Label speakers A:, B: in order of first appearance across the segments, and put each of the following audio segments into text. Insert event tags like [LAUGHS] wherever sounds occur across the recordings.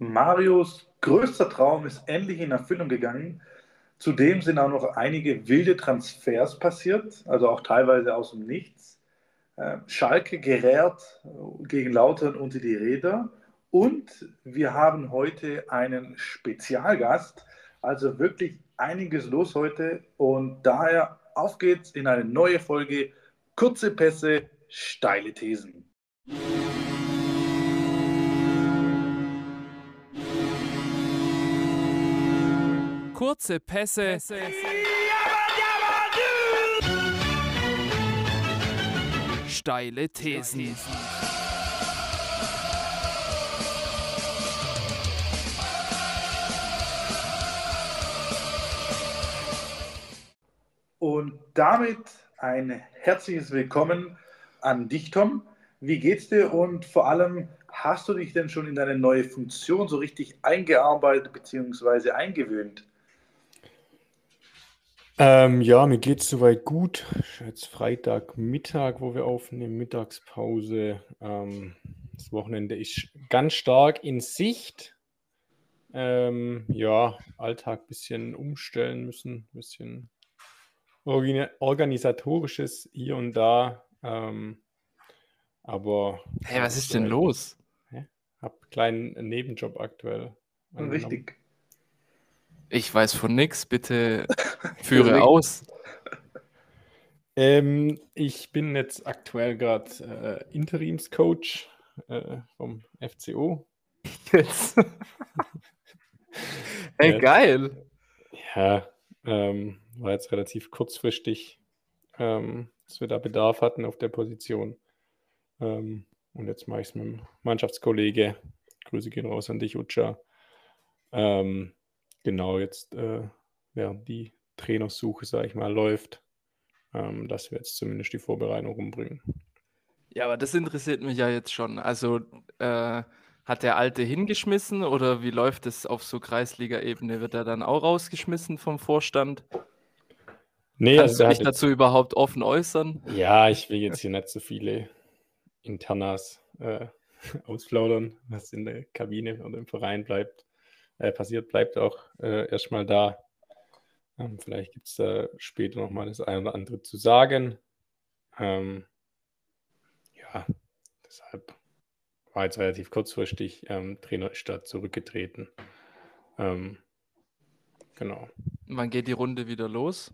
A: Marios größter Traum ist endlich in Erfüllung gegangen. Zudem sind auch noch einige wilde Transfers passiert, also auch teilweise aus dem Nichts. Äh, Schalke gerät gegen Lautern unter die Räder und wir haben heute einen Spezialgast, also wirklich einiges los heute und daher auf geht's in eine neue Folge Kurze Pässe, steile Thesen.
B: Kurze Pässe. Steile Thesen.
A: Und damit ein herzliches Willkommen an dich, Tom. Wie geht's dir und vor allem, hast du dich denn schon in deine neue Funktion so richtig eingearbeitet bzw. eingewöhnt?
C: Ähm, ja, mir geht es soweit gut. Jetzt Freitagmittag, wo wir aufnehmen, Mittagspause. Ähm, das Wochenende ist ganz stark in Sicht. Ähm, ja, Alltag ein bisschen umstellen müssen, ein bisschen organisatorisches hier und da. Ähm, aber.
B: Hey, was ist denn los?
C: Hä? Hab einen kleinen Nebenjob aktuell.
A: Richtig.
B: Ich weiß von nichts, bitte [LAUGHS] führe aus.
C: Ähm, ich bin jetzt aktuell gerade äh, Interimscoach äh, vom FCO. [LAUGHS]
B: Jetzt. hey, geil.
C: Ja, ähm, war jetzt relativ kurzfristig, ähm, dass wir da Bedarf hatten auf der Position. Ähm, und jetzt mache ich es mit dem Mannschaftskollege. Grüße gehen raus an dich, Ucha. Ähm, genau jetzt, äh, während die Trainersuche, sage ich mal, läuft, ähm, dass wir jetzt zumindest die Vorbereitung rumbringen.
B: Ja, aber das interessiert mich ja jetzt schon. Also äh, hat der Alte hingeschmissen oder wie läuft es auf so Kreisliga-Ebene? Wird er dann auch rausgeschmissen vom Vorstand? Nee, Kannst also du dich dazu überhaupt offen äußern?
C: Ja, ich will jetzt hier nicht so viele Internas äh, [LAUGHS] ausplaudern, was in der Kabine oder im Verein bleibt äh, passiert, bleibt auch äh, erstmal da. Ähm, vielleicht gibt es da später nochmal das eine oder andere zu sagen. Ähm, ja, deshalb war jetzt relativ kurzfristig. Ähm, Trainer ist da zurückgetreten. Ähm, genau.
B: Wann geht die Runde wieder los?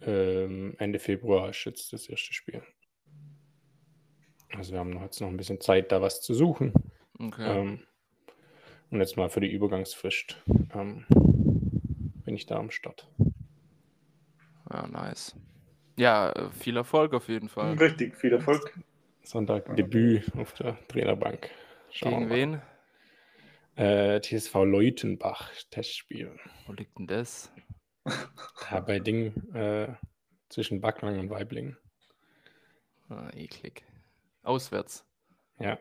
C: Ähm, Ende Februar ist jetzt das erste Spiel. Also wir haben jetzt noch ein bisschen Zeit, da was zu suchen. Okay. Und jetzt mal für die Übergangsfrist ähm, bin ich da am Start.
B: Ja, nice. Ja, äh, viel Erfolg auf jeden Fall.
A: Richtig, viel Erfolg.
C: Sonntag Debüt auf der Trainerbank.
B: Schauen Gegen wen?
C: Äh, TSV Leutenbach, Testspiel.
B: Wo liegt denn das?
C: Ja, bei Ding äh, zwischen Backlang und Weibling.
B: Ah, eklig. Auswärts.
C: Ja.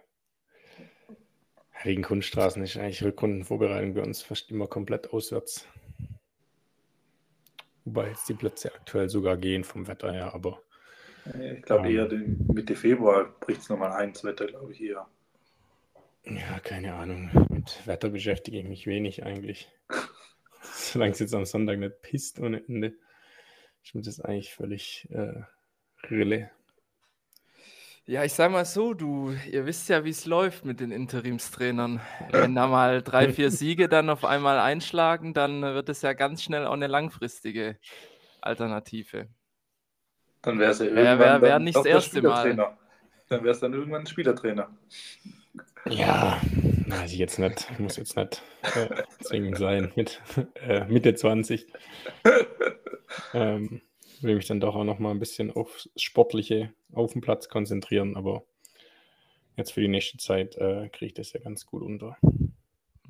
C: Wegen Kunststraßen ist eigentlich Rückrundenvorbereitung bei uns fast immer komplett auswärts. Wobei jetzt die Plätze aktuell sogar gehen vom Wetter her, aber.
A: Ich glaube ähm, eher Mitte Februar bricht es nochmal ein, das Wetter, glaube ich, eher.
C: Ja, keine Ahnung. Mit Wetter beschäftige ich mich wenig eigentlich. [LAUGHS] Solange es jetzt am Sonntag nicht pisst ohne Ende, ist mir das eigentlich völlig äh, Rille.
B: Ja, ich sag mal so, du, ihr wisst ja, wie es läuft mit den Interimstrainern. Wenn da mal drei, vier [LAUGHS] Siege dann auf einmal einschlagen, dann wird es ja ganz schnell auch eine langfristige Alternative.
A: Dann wäre es ja
B: irgendwann wär, wär, wär nicht das erste Mal.
A: Dann wäre es dann irgendwann ein Spielertrainer.
C: Ja, weiß ich jetzt nicht. Muss jetzt nicht äh, zwingend sein mit äh, Mitte 20. [LAUGHS] ähm, will mich dann doch auch noch mal ein bisschen auf Sportliche auf dem Platz konzentrieren, aber jetzt für die nächste Zeit äh, kriege ich das ja ganz gut unter.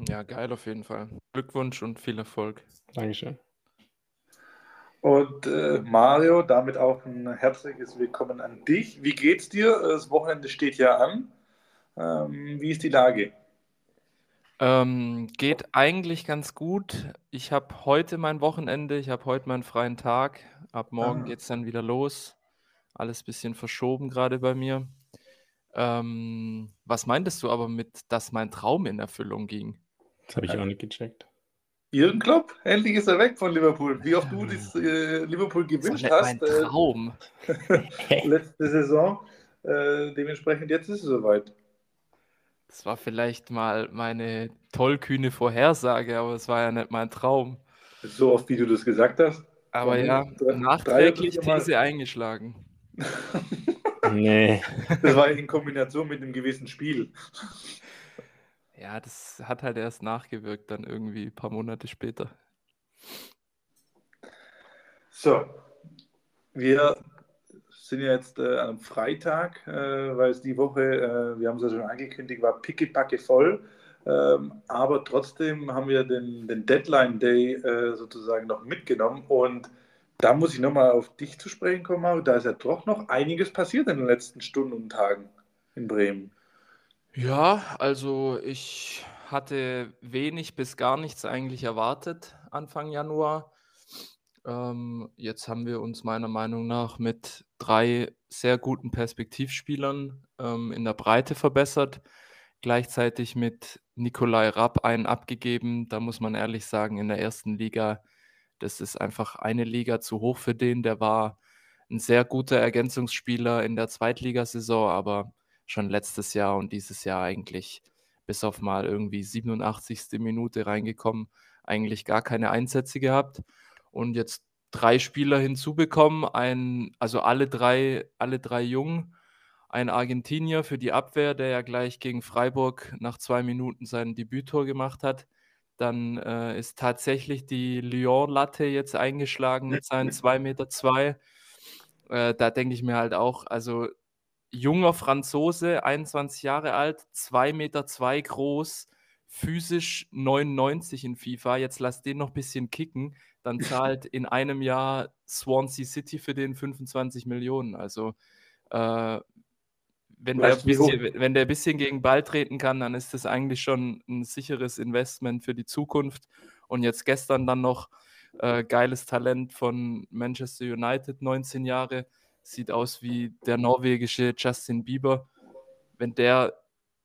B: Ja, geil auf jeden Fall. Glückwunsch und viel Erfolg.
C: Dankeschön.
A: Und äh, Mario, damit auch ein herzliches Willkommen an dich. Wie geht's dir? Das Wochenende steht ja an. Ähm, wie ist die Lage?
B: Ähm, geht eigentlich ganz gut. Ich habe heute mein Wochenende, ich habe heute meinen freien Tag. Ab morgen Ah. geht es dann wieder los. Alles ein bisschen verschoben gerade bei mir. Ähm, was meintest du aber mit, dass mein Traum in Erfüllung ging?
C: Das habe ich auch nicht gecheckt.
A: Jürgen Klopp, endlich ist er weg von Liverpool. Wie oft du das äh, Liverpool gewünscht
B: Das
A: hast
B: war mein Traum.
A: äh, [LAUGHS] [LAUGHS] letzte Saison. Äh, dementsprechend jetzt ist es soweit.
B: Das war vielleicht mal meine tollkühne Vorhersage, aber es war ja nicht mein Traum.
A: So oft, wie du das gesagt hast.
B: Aber ja,
A: drei-
B: nachträglich. These eingeschlagen. [LAUGHS]
C: Nee.
A: Das war in Kombination mit einem gewissen Spiel.
B: Ja, das hat halt erst nachgewirkt, dann irgendwie ein paar Monate später.
A: So, wir sind ja jetzt äh, am Freitag, äh, weil es die Woche, äh, wir haben es ja schon angekündigt, war pickepacke voll. Ähm, aber trotzdem haben wir den, den Deadline Day äh, sozusagen noch mitgenommen. Und da muss ich nochmal auf dich zu sprechen kommen, Mario. Da ist ja doch noch einiges passiert in den letzten Stunden und Tagen in Bremen.
B: Ja, also ich hatte wenig bis gar nichts eigentlich erwartet Anfang Januar. Ähm, jetzt haben wir uns meiner Meinung nach mit drei sehr guten Perspektivspielern ähm, in der Breite verbessert. Gleichzeitig mit Nikolai Rapp einen abgegeben. Da muss man ehrlich sagen, in der ersten Liga, das ist einfach eine Liga zu hoch für den. Der war ein sehr guter Ergänzungsspieler in der Zweitligasaison, aber schon letztes Jahr und dieses Jahr eigentlich bis auf mal irgendwie 87. Minute reingekommen, eigentlich gar keine Einsätze gehabt und jetzt drei Spieler hinzubekommen, ein, also alle drei, alle drei jung, ein Argentinier für die Abwehr, der ja gleich gegen Freiburg nach zwei Minuten sein Debüttor gemacht hat. Dann äh, ist tatsächlich die Lyon-Latte jetzt eingeschlagen mit seinen [LAUGHS] 2,2 Meter. Zwei. Äh, da denke ich mir halt auch, also junger Franzose, 21 Jahre alt, 2,2 Meter zwei groß, physisch 99 in FIFA. Jetzt lass den noch ein bisschen kicken. Dann zahlt [LAUGHS] in einem Jahr Swansea City für den 25 Millionen. Also, äh, wenn, der bisschen, wenn der ein bisschen gegen Ball treten kann, dann ist das eigentlich schon ein sicheres Investment für die Zukunft. Und jetzt gestern dann noch äh, geiles Talent von Manchester United, 19 Jahre sieht aus wie der norwegische Justin Bieber. Wenn der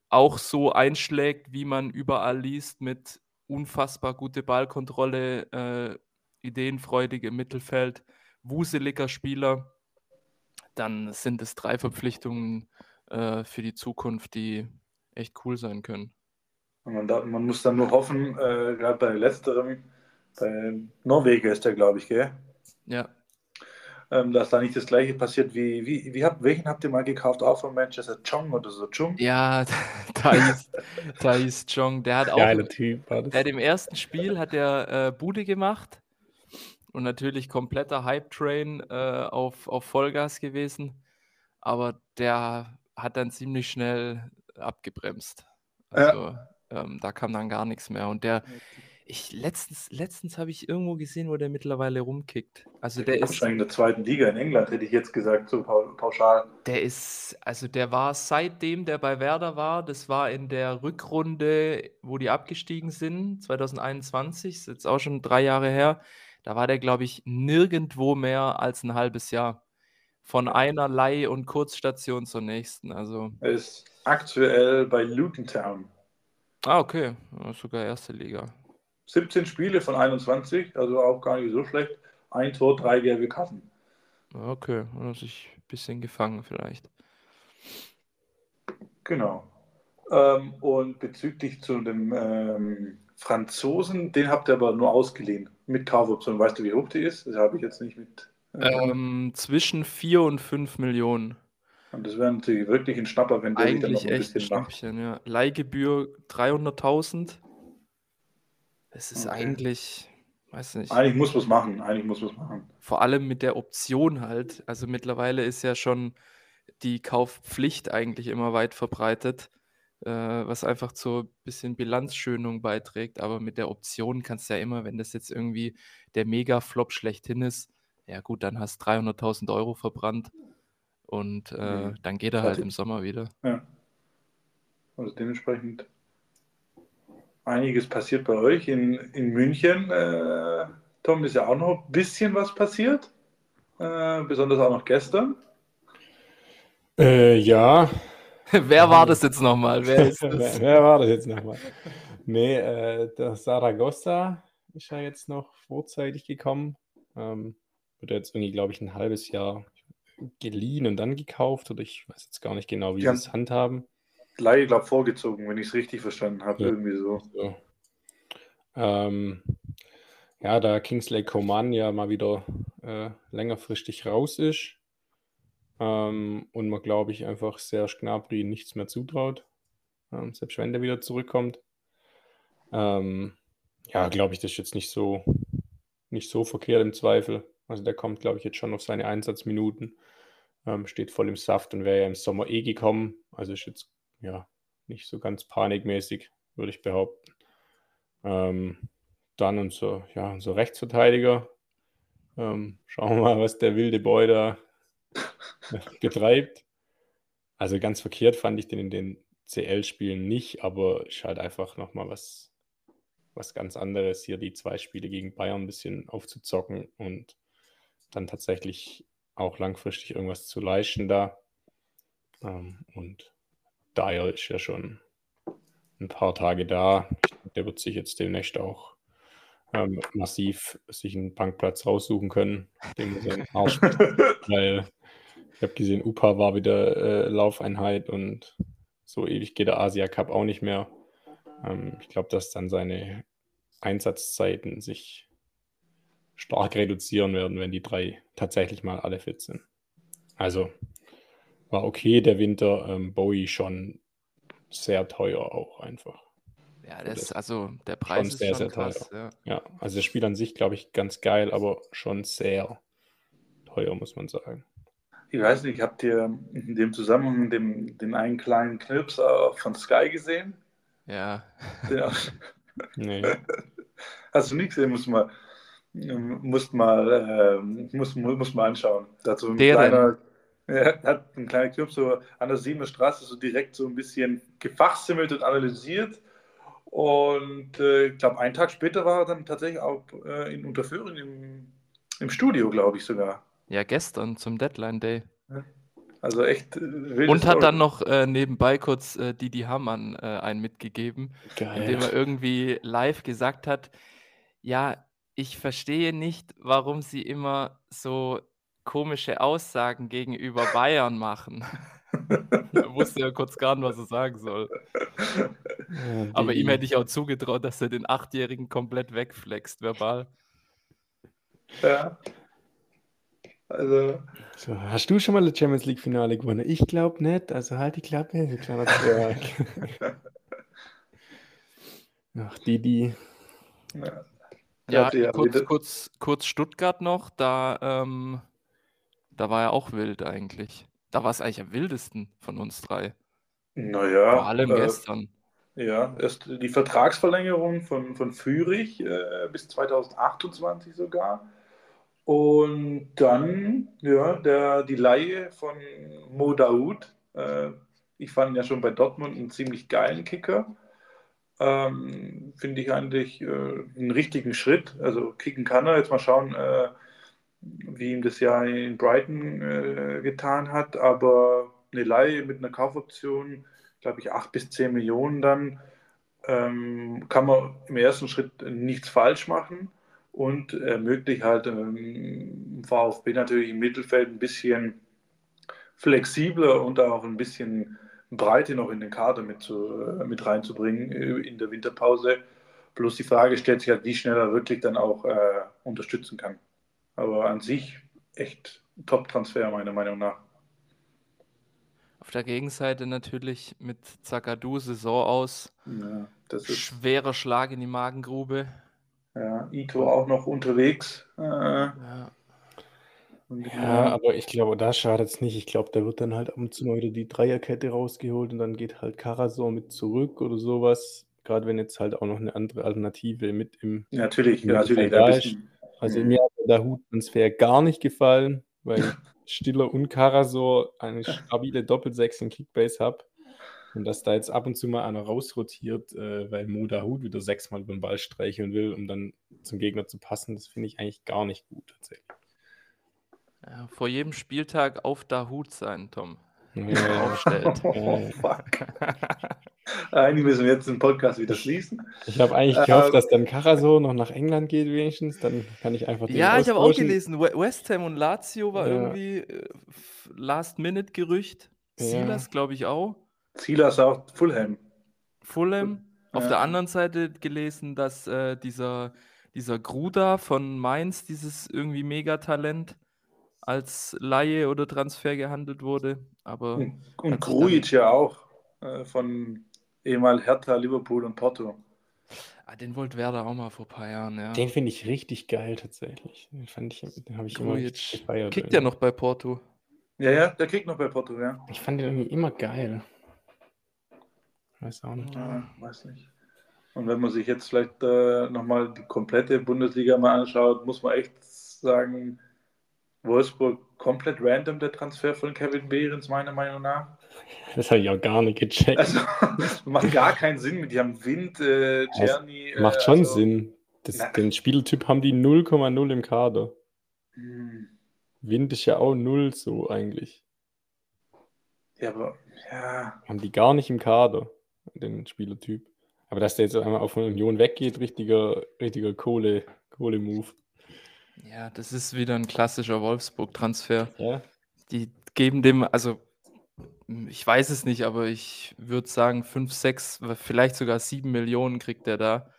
B: auch so einschlägt, wie man überall liest, mit unfassbar gute Ballkontrolle, äh, ideenfreudig im Mittelfeld, wuseliger Spieler, dann sind es drei Verpflichtungen äh, für die Zukunft, die echt cool sein können.
A: Und man, darf, man muss dann nur hoffen, äh, gerade bei letzterem, bei Norweger ist der, glaube ich, gell?
B: Ja,
A: ähm, dass da nicht das gleiche passiert wie, wie, wie habt, welchen habt ihr mal gekauft? Auch von Manchester Chong oder so? Chung?
B: ja, [LAUGHS] da hieß, da hieß Jong, der hat auch
C: Geiler Typ war das.
B: Der hat im ersten Spiel hat er äh, Bude gemacht und natürlich kompletter Hype-Train äh, auf, auf Vollgas gewesen. Aber der hat dann ziemlich schnell abgebremst. Also ähm, da kam dann gar nichts mehr. Und der, ich letztens, letztens habe ich irgendwo gesehen, wo der mittlerweile rumkickt. Also der ist,
A: Wahrscheinlich in der zweiten Liga in England, hätte ich jetzt gesagt, so pau- pauschal.
B: der ist, also der war seitdem der bei Werder war, das war in der Rückrunde, wo die abgestiegen sind, 2021, ist jetzt auch schon drei Jahre her. Da war der, glaube ich, nirgendwo mehr als ein halbes Jahr. Von einer Leih- und Kurzstation zur nächsten. Also,
A: Er ist aktuell bei Luton Town.
B: ah, okay, sogar erste Liga.
A: 17 Spiele von 21, also auch gar nicht so schlecht. Ein Tor, drei gelbe Karten.
B: Okay, hat sich ein bisschen gefangen vielleicht.
A: Genau. Ähm, und bezüglich zu dem ähm, Franzosen, den habt ihr aber nur ausgeliehen mit Kaufoption. Weißt du, wie hoch die ist? Das habe ich jetzt nicht mit. Äh,
B: Ähm, zwischen 4 und 5 Millionen.
A: Und das wäre natürlich wirklich ein Schnapper, wenn der sich dann noch
B: Eigentlich
A: ein
B: echt ein
A: bisschen macht.
B: Ja. Leihgebühr 300.000. Das ist
A: Okay.
B: eigentlich, weiß nicht,
A: Eigentlich muss was machen. Eigentlich muss was machen.
B: vor allem mit der Option halt. Also mittlerweile ist ja schon die Kaufpflicht eigentlich immer weit verbreitet, äh, was einfach zur bisschen Bilanzschönung beiträgt. Aber mit der Option kannst du ja immer, wenn das jetzt irgendwie der Mega-Flop schlechthin ist, ja gut, dann hast 300.000 Euro verbrannt und äh,
A: Mhm.
B: dann geht er halt
A: Warte.
B: im Sommer wieder.
A: Ja. Also dementsprechend einiges passiert bei euch. In, in München, äh, Tom, ist ja auch noch ein bisschen was passiert. Äh, besonders auch noch gestern.
C: Äh, ja. [LAUGHS]
B: Wer war das jetzt nochmal? Wer ist [LAUGHS]
C: wer,
B: das?
C: wer war das jetzt nochmal? nee, äh, der Saragossa ist ja jetzt noch vorzeitig gekommen. Ähm, wird jetzt irgendwie, glaube ich, ein halbes Jahr geliehen und dann gekauft. Oder ich weiß jetzt gar nicht genau, wie sie es handhaben.
A: Leihe, glaube vorgezogen, wenn ich es richtig verstanden habe. Ja. Irgendwie so. so.
C: Ähm, ja, da Kingsley Coman ja mal wieder äh, längerfristig raus ist ähm, und man, glaube ich, einfach Serge Gnabry nichts mehr zutraut, ähm, selbst wenn der wieder zurückkommt. Ähm, ja, glaube ich, das ist jetzt nicht so, nicht so verkehrt im Zweifel. Also der kommt, glaube ich, jetzt schon auf seine Einsatzminuten, ähm, steht voll im Saft und wäre ja im Sommer eh gekommen. Also ist jetzt ja nicht so ganz panikmäßig, würde ich behaupten. Ähm, dann unser, ja, unser Rechtsverteidiger. Ähm, schauen wir mal, was der wilde Boy da [LAUGHS] betreibt. Also ganz verkehrt fand ich den in den CL-Spielen nicht, aber ist halt einfach nochmal was, was ganz anderes, hier die zwei Spiele gegen Bayern ein bisschen aufzuzocken und dann tatsächlich auch langfristig irgendwas zu leisten da. Ähm, und Dyer ist ja schon ein paar Tage da. Der wird sich jetzt demnächst auch ähm, massiv sich einen Bankplatz raussuchen können, [LAUGHS] weil ich habe gesehen, UPA war wieder äh, Laufeinheit und so ewig geht der Asia Cup auch nicht mehr. Ähm, ich glaube, dass dann seine Einsatzzeiten sich stark reduzieren werden, wenn die drei tatsächlich mal alle fit sind. Also war okay der Winter. Ähm, Bowie schon sehr teuer auch einfach.
B: Ja, das, das also der Preis ist sehr, schon sehr krass,
C: teuer. Ja. ja, also das Spiel an sich, glaube ich, ganz geil, aber schon sehr teuer, muss man sagen.
A: Ich weiß nicht, habt ihr in dem Zusammenhang den, den einen kleinen Knips von Sky gesehen?
B: Ja.
A: ja. nee. [LAUGHS] Hast du nicht gesehen, muss man, muss mal, äh, muss, muss mal anschauen. Dazu ein der kleiner, [LAUGHS] ja, hat ein kleiner Club so an der Siebener Straße so direkt so ein bisschen gefachsimmelt und analysiert. Und äh, ich glaube, einen Tag später war er dann tatsächlich auch äh, in Unterföhring im, im Studio, glaube ich sogar.
B: Ja, gestern zum Deadline Day.
A: Also echt
B: äh, Und hat Story. dann noch äh, nebenbei kurz äh, Didi Hamann äh, einen mitgegeben, Geil. indem er irgendwie live gesagt hat, ja, ich verstehe nicht, warum sie immer so komische Aussagen gegenüber Bayern machen. er wusste ja kurz gar nicht, was er sagen soll. Ja, Aber ihm hätte ich auch zugetraut, dass er den Achtjährigen komplett wegflext, verbal.
A: Ja. Also.
C: So, hast du schon mal das Champions League Finale gewonnen? Ich glaube nicht. Also halt die Klappe, Ach, Didi.
B: Ja. Ja, ja kurz, kurz, kurz Stuttgart noch, da, ähm, da war er auch wild eigentlich. Da war es eigentlich am wildesten von uns drei.
A: Naja.
B: Vor allem äh, gestern.
A: Ja, erst die Vertragsverlängerung von, von Fürich äh, bis 2028 sogar. Und dann, ja, der, die Laie von Mo Daoud. Äh, ich fand ihn ja schon bei Dortmund einen ziemlich geilen Kicker. Ähm, Finde ich eigentlich äh, einen richtigen Schritt. Also kicken kann er. Jetzt mal schauen, äh, wie ihm das ja in Brighton äh, getan hat. Aber eine Leihe mit einer Kaufoption, glaube ich, 8 bis 10 Millionen dann, ähm, kann man im ersten Schritt nichts falsch machen und ermöglicht halt ähm, VfB natürlich im Mittelfeld ein bisschen flexibler und auch ein bisschen Breite noch in den Kader mit, zu, äh, mit reinzubringen äh, in der Winterpause. Bloß die Frage stellt sich halt, wie schnell er wirklich dann auch äh, unterstützen kann. Aber an sich echt Top-Transfer, meiner Meinung nach.
B: Auf der Gegenseite natürlich mit Zakadu Saison aus. Ja, Schwerer Schlag in die Magengrube.
A: Ja, Ito auch noch unterwegs. Äh,
C: ja. Ja, aber ich glaube, da schadet es nicht. Ich glaube, da wird dann halt ab und zu mal wieder die Dreierkette rausgeholt und dann geht halt Karasor mit zurück oder sowas. Gerade wenn jetzt halt auch noch eine andere Alternative mit im.
A: Natürlich, natürlich. Da ist.
C: Also mir hat der Hut-Transfer gar nicht gefallen, weil [LAUGHS] Stiller und Karasor eine stabile Doppelsechs in Kickbase habe. Und dass da jetzt ab und zu mal einer rausrotiert, äh, weil Moda Hut wieder sechsmal über den Ball streicheln will, um dann zum Gegner zu passen, das finde ich eigentlich gar nicht gut tatsächlich.
B: Ja, vor jedem Spieltag auf Dahut sein, Tom. Ja. Aufstellt. [LAUGHS]
A: Oh, fuck. [LAUGHS] Eigentlich müssen wir jetzt den Podcast wieder schließen.
C: Ich habe eigentlich gehofft, ähm, dass dann Caraso noch nach England geht, wenigstens. Dann kann ich einfach
B: den Ja, ich habe auch gelesen, West Ham und Lazio war ja. irgendwie äh, Last-Minute-Gerücht. Silas, ja. glaube ich, auch.
A: Silas auch Fulham.
B: Fulham. Auf der anderen Seite gelesen, dass äh, dieser, dieser Gruda von Mainz, dieses irgendwie Megatalent, als Laie oder Transfer gehandelt wurde. Aber
A: und, und Grujic ja auch äh, von ehemals Hertha, Liverpool und Porto.
B: Ah, den wollte Werder auch mal vor ein paar Jahren, ja.
C: Den finde ich richtig geil tatsächlich. Den fand ich, den habe ich Grujic.
B: immer gefeiert. Kickt ja noch bei Porto.
A: Ja, ja, der kriegt noch bei Porto, ja.
C: Ich fand den irgendwie immer geil.
A: Weiß auch nicht. Ja, weiß nicht. Und wenn man sich jetzt vielleicht äh, nochmal die komplette Bundesliga mal anschaut, muss man echt sagen, Wolfsburg komplett random der Transfer von Kevin Behrens, meiner Meinung nach.
C: Das habe ich auch gar nicht gecheckt. Also, [LAUGHS]
A: macht gar keinen Sinn mit. Die haben Wind, äh, Czerny.
C: Äh, macht schon also, Sinn. Das, den Spieltyp haben die 0,0 im Kader. Hm. Wind ist ja auch 0 so eigentlich.
A: Ja, aber ja.
C: Haben die gar nicht im Kader, den Spielertyp. Aber dass der jetzt einmal auf Union weggeht, richtiger, richtiger Kohle, Kohle-Move.
B: Ja, das ist wieder ein klassischer Wolfsburg-Transfer. Ja. Die geben dem, also ich weiß es nicht, aber ich würde sagen, 5, 6, vielleicht sogar 7 Millionen kriegt er da.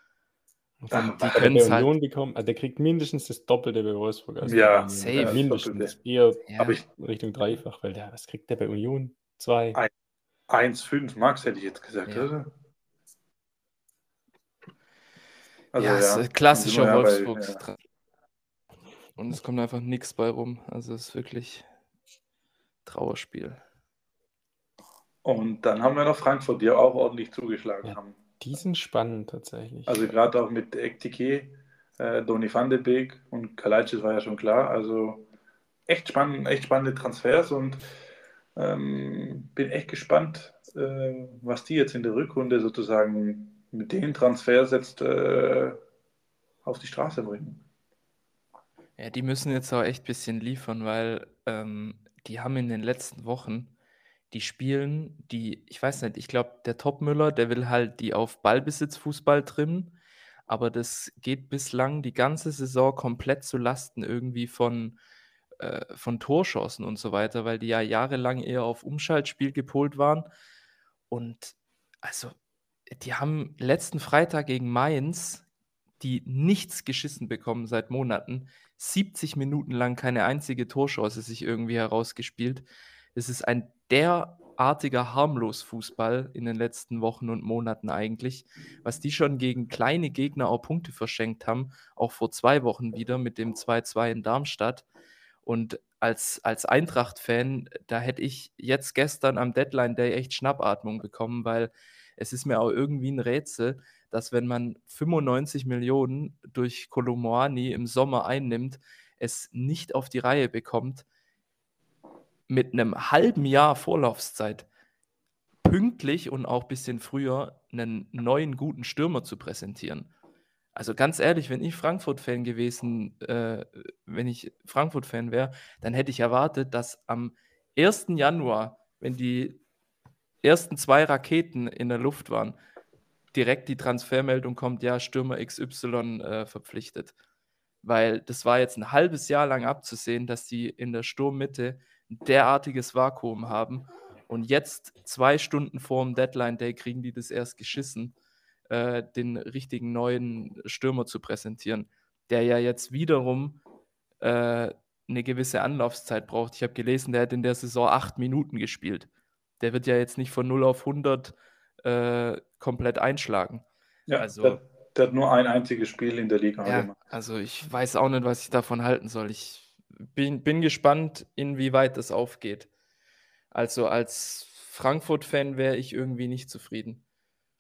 C: Und dann, die können der halt bekommen, also der kriegt mindestens das Doppelte bei Wolfsburg. Also
A: ja,
C: safe. mindestens. Eher ja. ich, Richtung dreifach, weil der, was kriegt der bei Union? 2.
A: 1,5 Max hätte ich jetzt gesagt, ja. oder?
B: Also, ja, ja, ist klassischer Wolfsburg. Ja. Und es kommt einfach nichts bei rum. Also es ist wirklich Trauerspiel.
A: Und dann haben wir noch Frankfurt, die auch ordentlich zugeschlagen
C: ja,
A: haben.
C: Die sind spannend tatsächlich.
A: Also gerade auch mit Ektike, äh, Donny van de Beek und Kalajdzic war ja schon klar. Also echt spannend, echt spannende Transfers und ähm, bin echt gespannt, äh, was die jetzt in der Rückrunde sozusagen mit den Transfers jetzt äh, auf die Straße bringen.
B: Ja, die müssen jetzt auch echt ein bisschen liefern, weil ähm, die haben in den letzten Wochen, die spielen, die, ich weiß nicht, ich glaube, der Topmüller, der will halt die auf Ballbesitzfußball trimmen, aber das geht bislang die ganze Saison komplett zu Lasten irgendwie von, äh, von Torschancen und so weiter, weil die ja jahrelang eher auf Umschaltspiel gepolt waren. Und also, die haben letzten Freitag gegen Mainz die nichts geschissen bekommen seit Monaten. 70 Minuten lang keine einzige Torchance sich irgendwie herausgespielt. Es ist ein derartiger harmlos Fußball in den letzten Wochen und Monaten eigentlich, was die schon gegen kleine Gegner auch Punkte verschenkt haben, auch vor zwei Wochen wieder mit dem 2-2 in Darmstadt. Und als, als Eintracht-Fan, da hätte ich jetzt gestern am Deadline Day echt Schnappatmung bekommen, weil es ist mir auch irgendwie ein Rätsel, dass wenn man 95 Millionen durch Kolomoani im Sommer einnimmt, es nicht auf die Reihe bekommt, mit einem halben Jahr Vorlaufzeit pünktlich und auch ein bisschen früher einen neuen guten Stürmer zu präsentieren. Also ganz ehrlich, wenn ich Frankfurt-Fan gewesen, äh, wenn ich Frankfurt-Fan wäre, dann hätte ich erwartet, dass am 1. Januar, wenn die ersten zwei Raketen in der Luft waren, direkt die Transfermeldung kommt, ja, Stürmer XY äh, verpflichtet. Weil das war jetzt ein halbes Jahr lang abzusehen, dass die in der Sturmmitte ein derartiges Vakuum haben. Und jetzt, zwei Stunden vor dem Deadline-Day, kriegen die das erst geschissen, äh, den richtigen neuen Stürmer zu präsentieren, der ja jetzt wiederum äh, eine gewisse Anlaufzeit braucht. Ich habe gelesen, der hat in der Saison acht Minuten gespielt. Der wird ja jetzt nicht von 0 auf 100 äh, komplett einschlagen.
A: Ja, also, der, der, hat nur ein einziges Spiel in der Liga
B: ja, gemacht. Also ich weiß auch nicht, was ich davon halten soll. Ich bin, bin gespannt, inwieweit das aufgeht. Also als Frankfurt-Fan wäre ich irgendwie nicht zufrieden.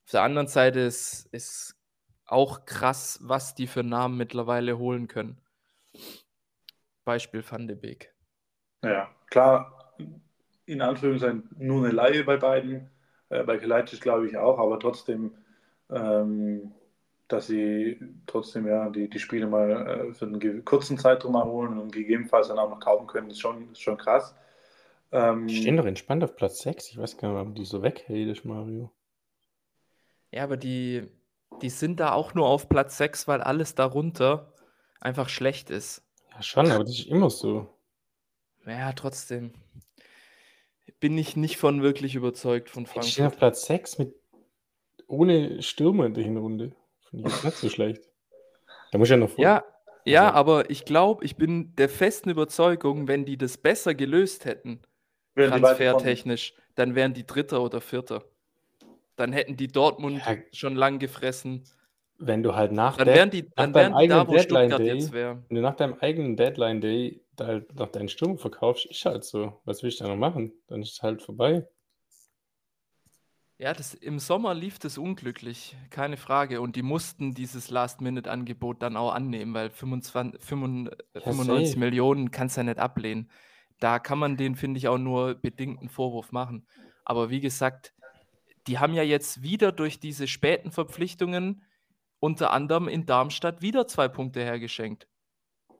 B: Auf der anderen Seite ist, es auch krass, was die für Namen mittlerweile holen können. Beispiel Van de Beek.
A: Ja, klar, in Anführungszeichen nur eine Laie bei beiden. Äh, bei Kalajdzic glaube ich auch, aber trotzdem, ähm, dass sie trotzdem ja die, die Spiele mal äh, für einen kurzen Zeitraum erholen und gegebenenfalls dann auch noch kaufen können, ist schon, ist schon krass.
C: Ähm, die stehen doch entspannt auf Platz 6. Ich weiß gar nicht, warum die so weghältisch, Mario.
B: Ja, aber die, die sind da auch nur auf Platz 6, weil alles darunter einfach schlecht ist.
C: Ja, schon, aber das ist immer so.
B: Ja, trotzdem. Bin ich nicht von wirklich überzeugt von
C: Die stehen
B: Frankfurt.
C: auf Platz 6 mit ohne Stürmer in der Hinrunde. Finde ich nicht so schlecht. Da muss ich ja noch vor.
B: Ja, ja,
C: Also-
B: aber ich glaube, ich bin der festen Überzeugung, wenn die das besser gelöst hätten, transfertechnisch, dann wären die Dritter oder Vierter. Dann hätten die Dortmund
C: Ja.
B: schon lang gefressen.
C: Wenn du halt nach,
B: Dann wären die,
C: nach
B: dann
C: deinem
B: wären die da, Stuttgart
C: Deadline-Day,
B: jetzt wäre.
C: wenn du nach deinem eigenen Deadline-Day da halt noch deinen Sturm verkaufst, ist halt so. Was will ich da noch machen? Dann ist es halt vorbei.
B: Ja, das, im Sommer lief das unglücklich, keine Frage. Und die mussten dieses Last-Minute-Angebot dann auch annehmen, weil 25, 95
C: Ja,
B: 95
C: safe.
B: Millionen kannst du ja nicht ablehnen. Da kann man denen, finde ich, auch nur bedingten Vorwurf machen. Aber wie gesagt, die haben ja jetzt wieder durch diese späten Verpflichtungen unter anderem in Darmstadt wieder zwei Punkte hergeschenkt.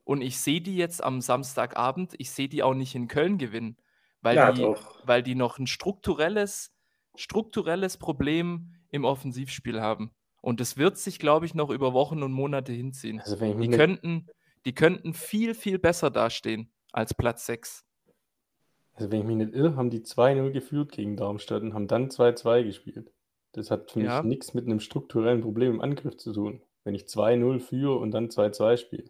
B: Und ich sehe die jetzt am Samstagabend, ich sehe die auch nicht in Köln gewinnen, weil,
A: Ja,
B: die,
A: doch.
B: weil die noch ein strukturelles, strukturelles Problem im Offensivspiel haben. Und das wird sich, glaube ich, noch über Wochen und Monate hinziehen.
C: Also
B: Die könnten, die könnten viel, viel besser dastehen als Platz 6.
C: also wenn ich mich nicht irre, haben die 2-0 geführt gegen Darmstadt und haben dann 2-2 gespielt. Das hat für
B: Ja.
C: mich nichts mit einem strukturellen Problem im Angriff zu tun. Wenn ich 2-0 führe und dann 2-2 spiele.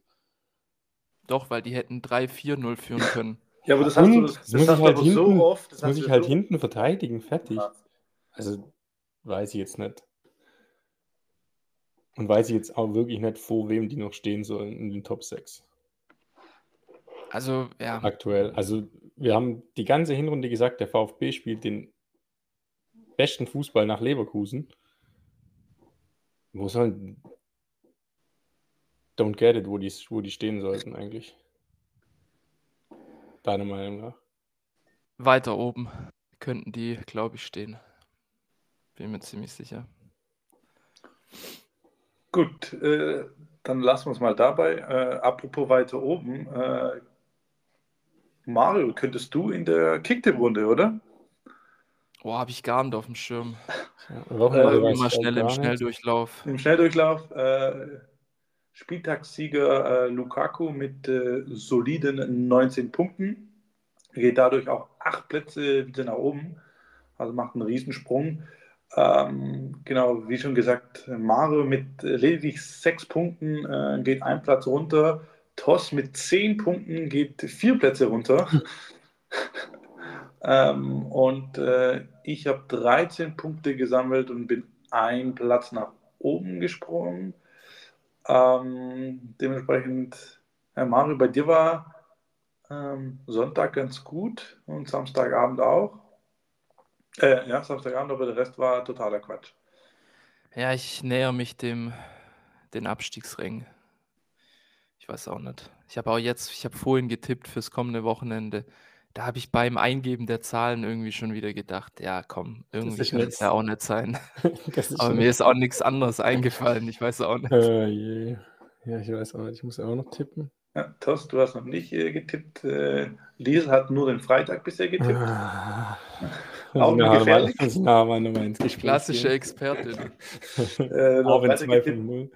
B: Doch, weil die hätten 3-4-0 führen können.
A: Ja, aber das hast du,
C: Und
A: das,
C: das
A: das
C: muss
A: hast
C: ich
A: du
C: halt
A: aber
C: hinten-
A: so oft.
C: Das muss
A: du
C: ich halt
A: so
C: hinten verteidigen, fertig.
A: gemacht.
C: Also weiß ich jetzt nicht. Und weiß ich jetzt auch wirklich nicht, vor wem die noch stehen sollen in den Top 6
B: Also, ja.
C: aktuell. Also wir haben die ganze Hinrunde gesagt, der VfB spielt den besten Fußball nach Leverkusen. Wo sollen Don't get it, wo die, wo die stehen sollten eigentlich. Deiner Meinung nach.
B: Weiter oben könnten die, glaube ich, stehen. Bin mir ziemlich sicher.
A: Gut, äh, dann lassen wir es mal dabei. Äh, apropos weiter oben. Äh, Mario, könntest du in der Kicktipp-Runde, oder?
B: Oh, habe ich gar nicht auf dem Schirm.
C: Ja, Wochenende
A: Äh,
B: Immer
C: auch
B: schnell im. Schnelldurchlauf.
A: Im Schnelldurchlauf. Äh, Spieltagssieger äh, Lukaku mit äh, soliden 19 Punkten. Geht dadurch auch acht Plätze wieder nach oben. Also macht einen Riesensprung. Ähm, genau, wie schon gesagt, Mario mit äh, lediglich sechs Punkten äh, geht ein Platz runter. Toss mit zehn Punkten geht vier Plätze runter. [LAUGHS] ähm, und äh, ich habe 13 Punkte gesammelt und bin ein Platz nach oben gesprungen. Ähm, dementsprechend, Herr Mario, bei dir war ähm, Sonntag ganz gut und Samstagabend auch. Äh, ja, Samstagabend, aber der Rest war totaler Quatsch.
B: Ja, ich näher mich dem den Abstiegsrängen. Ich weiß auch nicht. Ich habe auch jetzt, ich habe vorhin getippt fürs kommende Wochenende. Da habe ich beim Eingeben der Zahlen irgendwie schon wieder gedacht, ja komm, irgendwie kann
C: nix.
B: es ja auch nicht sein. [LAUGHS]
C: Das
B: Aber mir ist auch nichts anderes eingefallen. Ich weiß auch nicht.
C: Äh, je. Ja, ich weiß auch nicht. Ich muss auch noch tippen.
A: Ja, Toss, du hast noch nicht äh, getippt. Äh, Liesel hat nur den Freitag bisher getippt.
C: Ah.
A: Auch
C: nah
A: gefährlich.
C: Mal, nah mal Nummer ins Gespräch.
B: Klassische. Expertin.
A: Äh, [LAUGHS] noch
C: Auch wenn
A: weiter
C: 2
A: getippt.
C: von 0.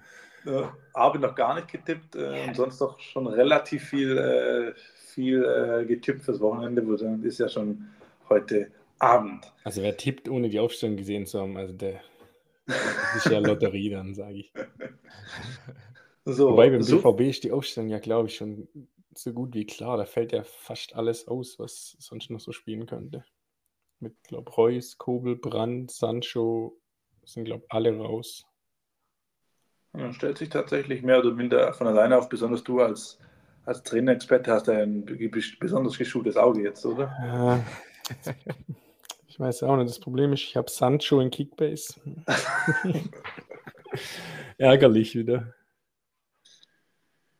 A: Äh, Arvid noch gar nicht getippt äh, und sonst doch schon relativ viel, äh, viel äh, getippt fürs Wochenende. wo dann ist ja schon heute Abend.
C: Also wer tippt, ohne die Aufstellung gesehen zu haben, also der das ist ja Lotterie dann, sage ich. [LAUGHS]
A: So,
C: Wobei beim
A: so,
C: BVB ist die Aufstellung ja, glaube ich, schon so gut wie klar. Da fällt ja fast alles aus, was sonst noch so spielen könnte. Mit, glaube Reus, Kobel, Brandt, Sancho sind, glaube alle raus.
A: dann stellt sich tatsächlich mehr oder minder von alleine auf, besonders du als, als Trainerexperte hast ja ein besonders geschultes Auge jetzt, oder?
C: Ja. Ich weiß auch nicht. Das Problem ist, ich habe Sancho in Kickbase. [LAUGHS] Ärgerlich wieder.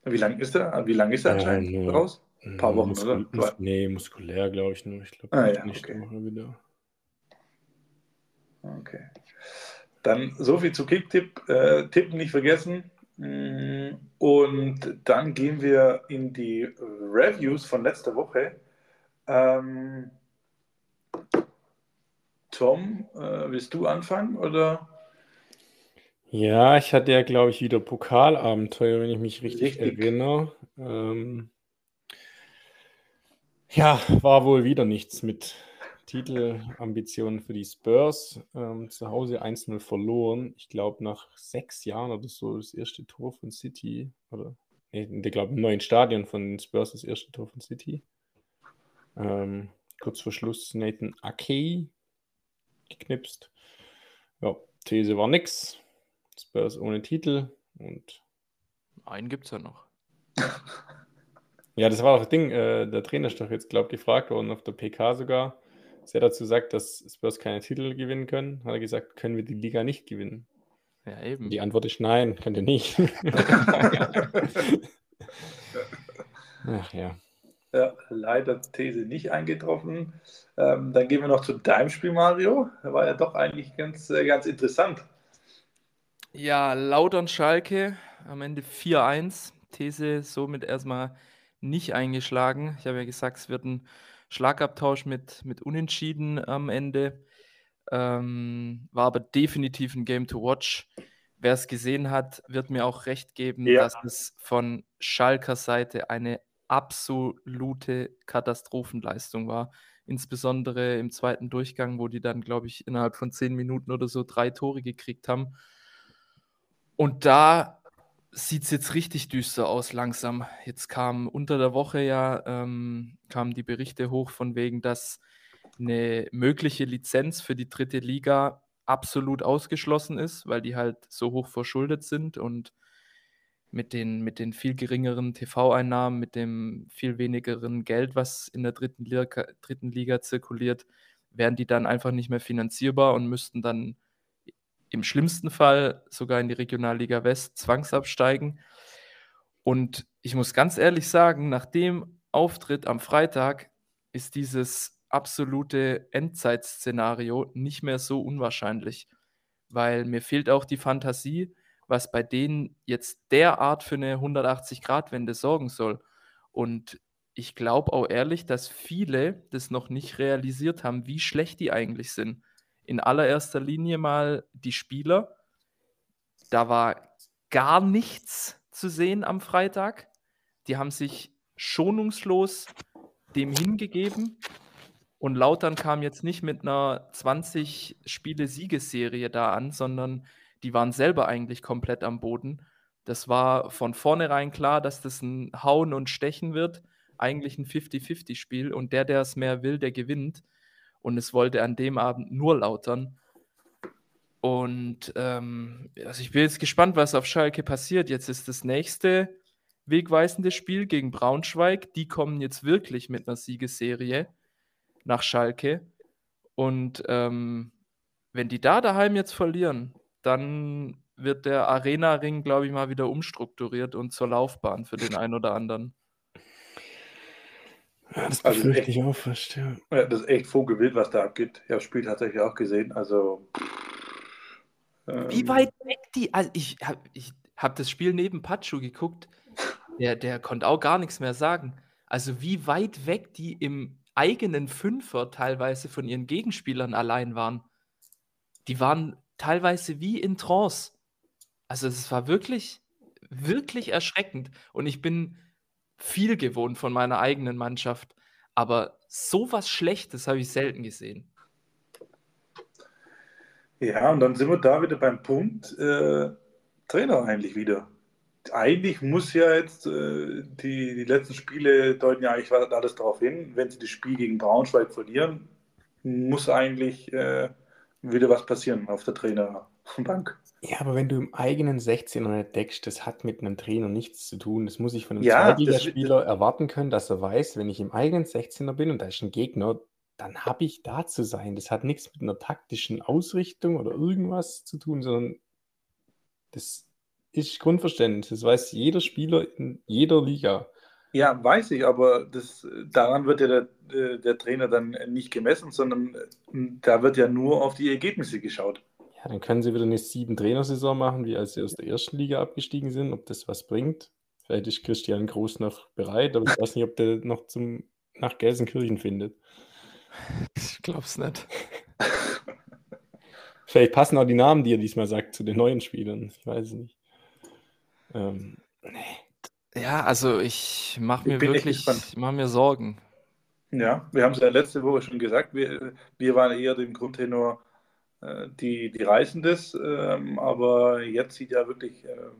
A: Wie lang ist er? Wie lang ist er
C: Ja,
A: anscheinend
C: nur-
A: raus? Ein paar Wochen,
C: Muskul
A: oder?
C: Mus nee, muskulär, glaube ich nur. Ich glaube,
A: Ah, ja,
C: nächste
A: okay.
C: Woche wieder.
A: Okay. Dann so viel zu Kicktipp. Äh, Tippen nicht vergessen. Mm, Und dann gehen wir in die Reviews von letzter Woche. Ähm, Tom, äh, willst du anfangen oder?
C: Ja, ich hatte ja, glaube ich, wieder Pokalabenteuer, wenn ich mich richtig,
A: Richtig.
C: erinnere. Ähm, ja, war wohl wieder nichts mit Titelambitionen für die Spurs. Ähm, zu Hause 1-0 verloren. Ich glaube, nach sechs Jahren oder so das erste Tor von City. Oder, nee, ich glaube, im neuen Stadion von den Spurs das erste Tor von City. Ähm, kurz vor Schluss Nathan Ake geknipst. Ja, These war nix. Spurs ohne Titel und
B: Einen gibt es ja noch.
C: ja, das war auch das Ding. Äh, der Trainer ist doch jetzt, glaube ich, gefragt worden auf der PK sogar. Er dazu sagt, dass Spurs keine Titel gewinnen können, hat er gesagt, können wir die Liga nicht gewinnen.
B: Ja, eben.
C: Die Antwort ist nein, könnt ihr nicht. [LAUGHS] Ach ja.
A: Ja, leider These nicht eingetroffen. Ähm, dann gehen wir noch zu deinem Spiel, Mario. Der war ja doch eigentlich ganz, äh, ganz interessant.
B: Ja, Lautern Schalke am Ende 4-1. These somit erstmal nicht eingeschlagen. Ich habe ja gesagt, es wird ein Schlagabtausch mit, mit Unentschieden am Ende. Ähm, war aber definitiv ein Game to watch. Wer es gesehen hat, wird mir auch recht geben,
A: Ja.
B: dass es von Schalker Seite eine absolute Katastrophenleistung war. Insbesondere im zweiten Durchgang, wo die dann, glaube ich, innerhalb von zehn Minuten oder so drei Tore gekriegt haben. Und da sieht es jetzt richtig düster aus langsam. Jetzt kam unter der Woche ja ähm, kamen die Berichte hoch von wegen, dass eine mögliche Lizenz für die dritte Liga absolut ausgeschlossen ist, weil die halt so hoch verschuldet sind und mit den, mit den viel geringeren TV-Einnahmen, mit dem viel wenigeren Geld, was in der dritten Liga, dritten Liga zirkuliert, wären die dann einfach nicht mehr finanzierbar und müssten dann im schlimmsten Fall sogar in die Regionalliga West zwangsabsteigen. Und ich muss ganz ehrlich sagen, nach dem Auftritt am Freitag ist dieses absolute Endzeitszenario nicht mehr so unwahrscheinlich, weil mir fehlt auch die Fantasie, was bei denen jetzt derart für eine 180-Grad-Wende sorgen soll. Und ich glaube auch ehrlich, dass viele das noch nicht realisiert haben, wie schlecht die eigentlich sind. In allererster Linie mal die Spieler. Da war gar nichts zu sehen am Freitag. Die haben sich schonungslos dem hingegeben. Und Lautern kam jetzt nicht mit einer 20-Spiele-Siegesserie da an, sondern die waren selber eigentlich komplett am Boden. Das war von vornherein klar, dass das ein Hauen und Stechen wird. Eigentlich ein 50-50-Spiel. Und der, der es mehr will, der gewinnt. Und es wollte an dem Abend nur Lautern. Und ähm, also ich bin jetzt gespannt, was auf Schalke passiert. Jetzt ist das nächste wegweisende Spiel gegen Braunschweig. Die kommen jetzt wirklich mit einer Siegesserie nach Schalke. Und ähm, wenn die da daheim jetzt verlieren, dann wird der Arena-Ring, glaube ich, mal wieder umstrukturiert und zur Laufbahn für den einen oder anderen.
C: Ja, das
A: Also
C: befürchte
A: echt-
C: ich auch fast, ja.
A: Ja, das ist echt vogelwild, was da abgeht. Ich habe das Spiel tatsächlich auch gesehen. Also.
B: Wie
A: ähm,
B: weit weg die. Also ich habe ich hab das Spiel neben Pachu geguckt. Der, der konnte auch gar nichts mehr sagen. Also, wie weit weg die im eigenen Fünfer teilweise von ihren Gegenspielern allein waren. Die waren teilweise wie in Trance. Also, es war wirklich, wirklich erschreckend. Und ich bin viel gewohnt von meiner eigenen Mannschaft. Aber sowas Schlechtes habe ich selten gesehen.
A: Ja, und dann sind wir da wieder beim Punkt äh, Trainer eigentlich wieder. Eigentlich muss ja jetzt äh, die, die letzten Spiele deuten ja eigentlich alles darauf hin, wenn sie das Spiel gegen Braunschweig verlieren, muss eigentlich äh, wieder was passieren auf der Trainerbank.
C: Ja, aber wenn du im eigenen 16er nicht deckst, das hat mit einem Trainer nichts zu tun. Das muss ich von einem
A: Ja, das-
C: Zweitligaspieler erwarten können, dass er weiß, wenn ich im eigenen 16er bin und da ist ein Gegner, dann habe ich da zu sein. Das hat nichts mit einer taktischen Ausrichtung oder irgendwas zu tun, sondern das ist Grundverständnis. Das weiß jeder Spieler in jeder Liga.
A: Ja, weiß ich, aber das, daran wird ja der, äh, der Trainer dann nicht gemessen, sondern äh, da wird ja nur auf die Ergebnisse geschaut.
C: Ja, dann können sie wieder eine sieben Trainer-Saison machen, wie als sie aus der ersten Liga abgestiegen sind, ob das was bringt. Vielleicht ist Christian Groß noch bereit, aber ich weiß nicht, ob der noch zum, nach Gelsenkirchen findet.
B: Ich glaube es nicht.
C: Vielleicht passen auch die Namen, die er diesmal sagt, zu den neuen Spielern. Ich weiß es nicht. Ähm,
B: nee. Ja, also ich mache mir wirklich mach mir Sorgen.
A: Ja, wir haben es ja letzte Woche schon gesagt, wir, wir waren eher dem Grundtenor äh, die, die Reißendes, ähm, aber jetzt sieht ja wirklich, äh,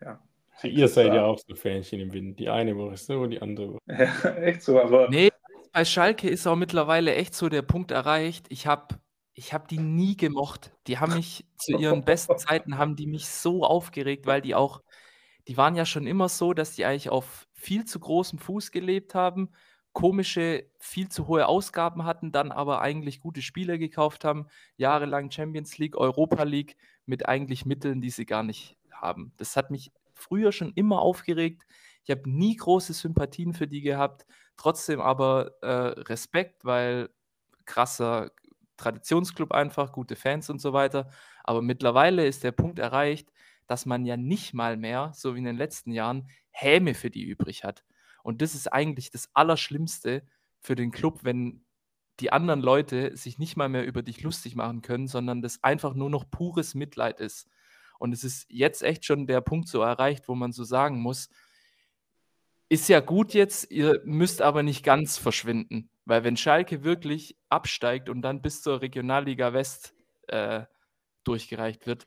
A: ja.
C: Ihr seid ja auch so Fähnchen im Wind. Die eine Woche so, die andere Woche.
A: Ja, [LAUGHS] echt so, aber.
B: Nee, bei Schalke ist auch mittlerweile echt so der Punkt erreicht. Ich habe ich hab die nie gemocht. Die haben mich [LAUGHS] zu ihren besten Zeiten, haben die mich so aufgeregt, weil die auch, die waren ja schon immer so, dass die eigentlich auf viel zu großem Fuß gelebt haben komische, viel zu hohe Ausgaben hatten, dann aber eigentlich gute Spieler gekauft haben, jahrelang Champions League, Europa League mit eigentlich Mitteln, die sie gar nicht haben. Das hat mich früher schon immer aufgeregt. Ich habe nie große Sympathien für die gehabt, trotzdem aber äh, Respekt, weil krasser Traditionsclub einfach, gute Fans und so weiter. Aber mittlerweile ist der Punkt erreicht, dass man ja nicht mal mehr, so wie in den letzten Jahren, Häme für die übrig hat. Und das ist eigentlich das Allerschlimmste für den Club, wenn die anderen Leute sich nicht mal mehr über dich lustig machen können, sondern das einfach nur noch pures Mitleid ist. Und es ist jetzt echt schon der Punkt so erreicht, wo man so sagen muss, ist ja gut jetzt, ihr müsst aber nicht ganz verschwinden. Weil wenn Schalke wirklich absteigt und dann bis zur Regionalliga West äh, durchgereicht wird,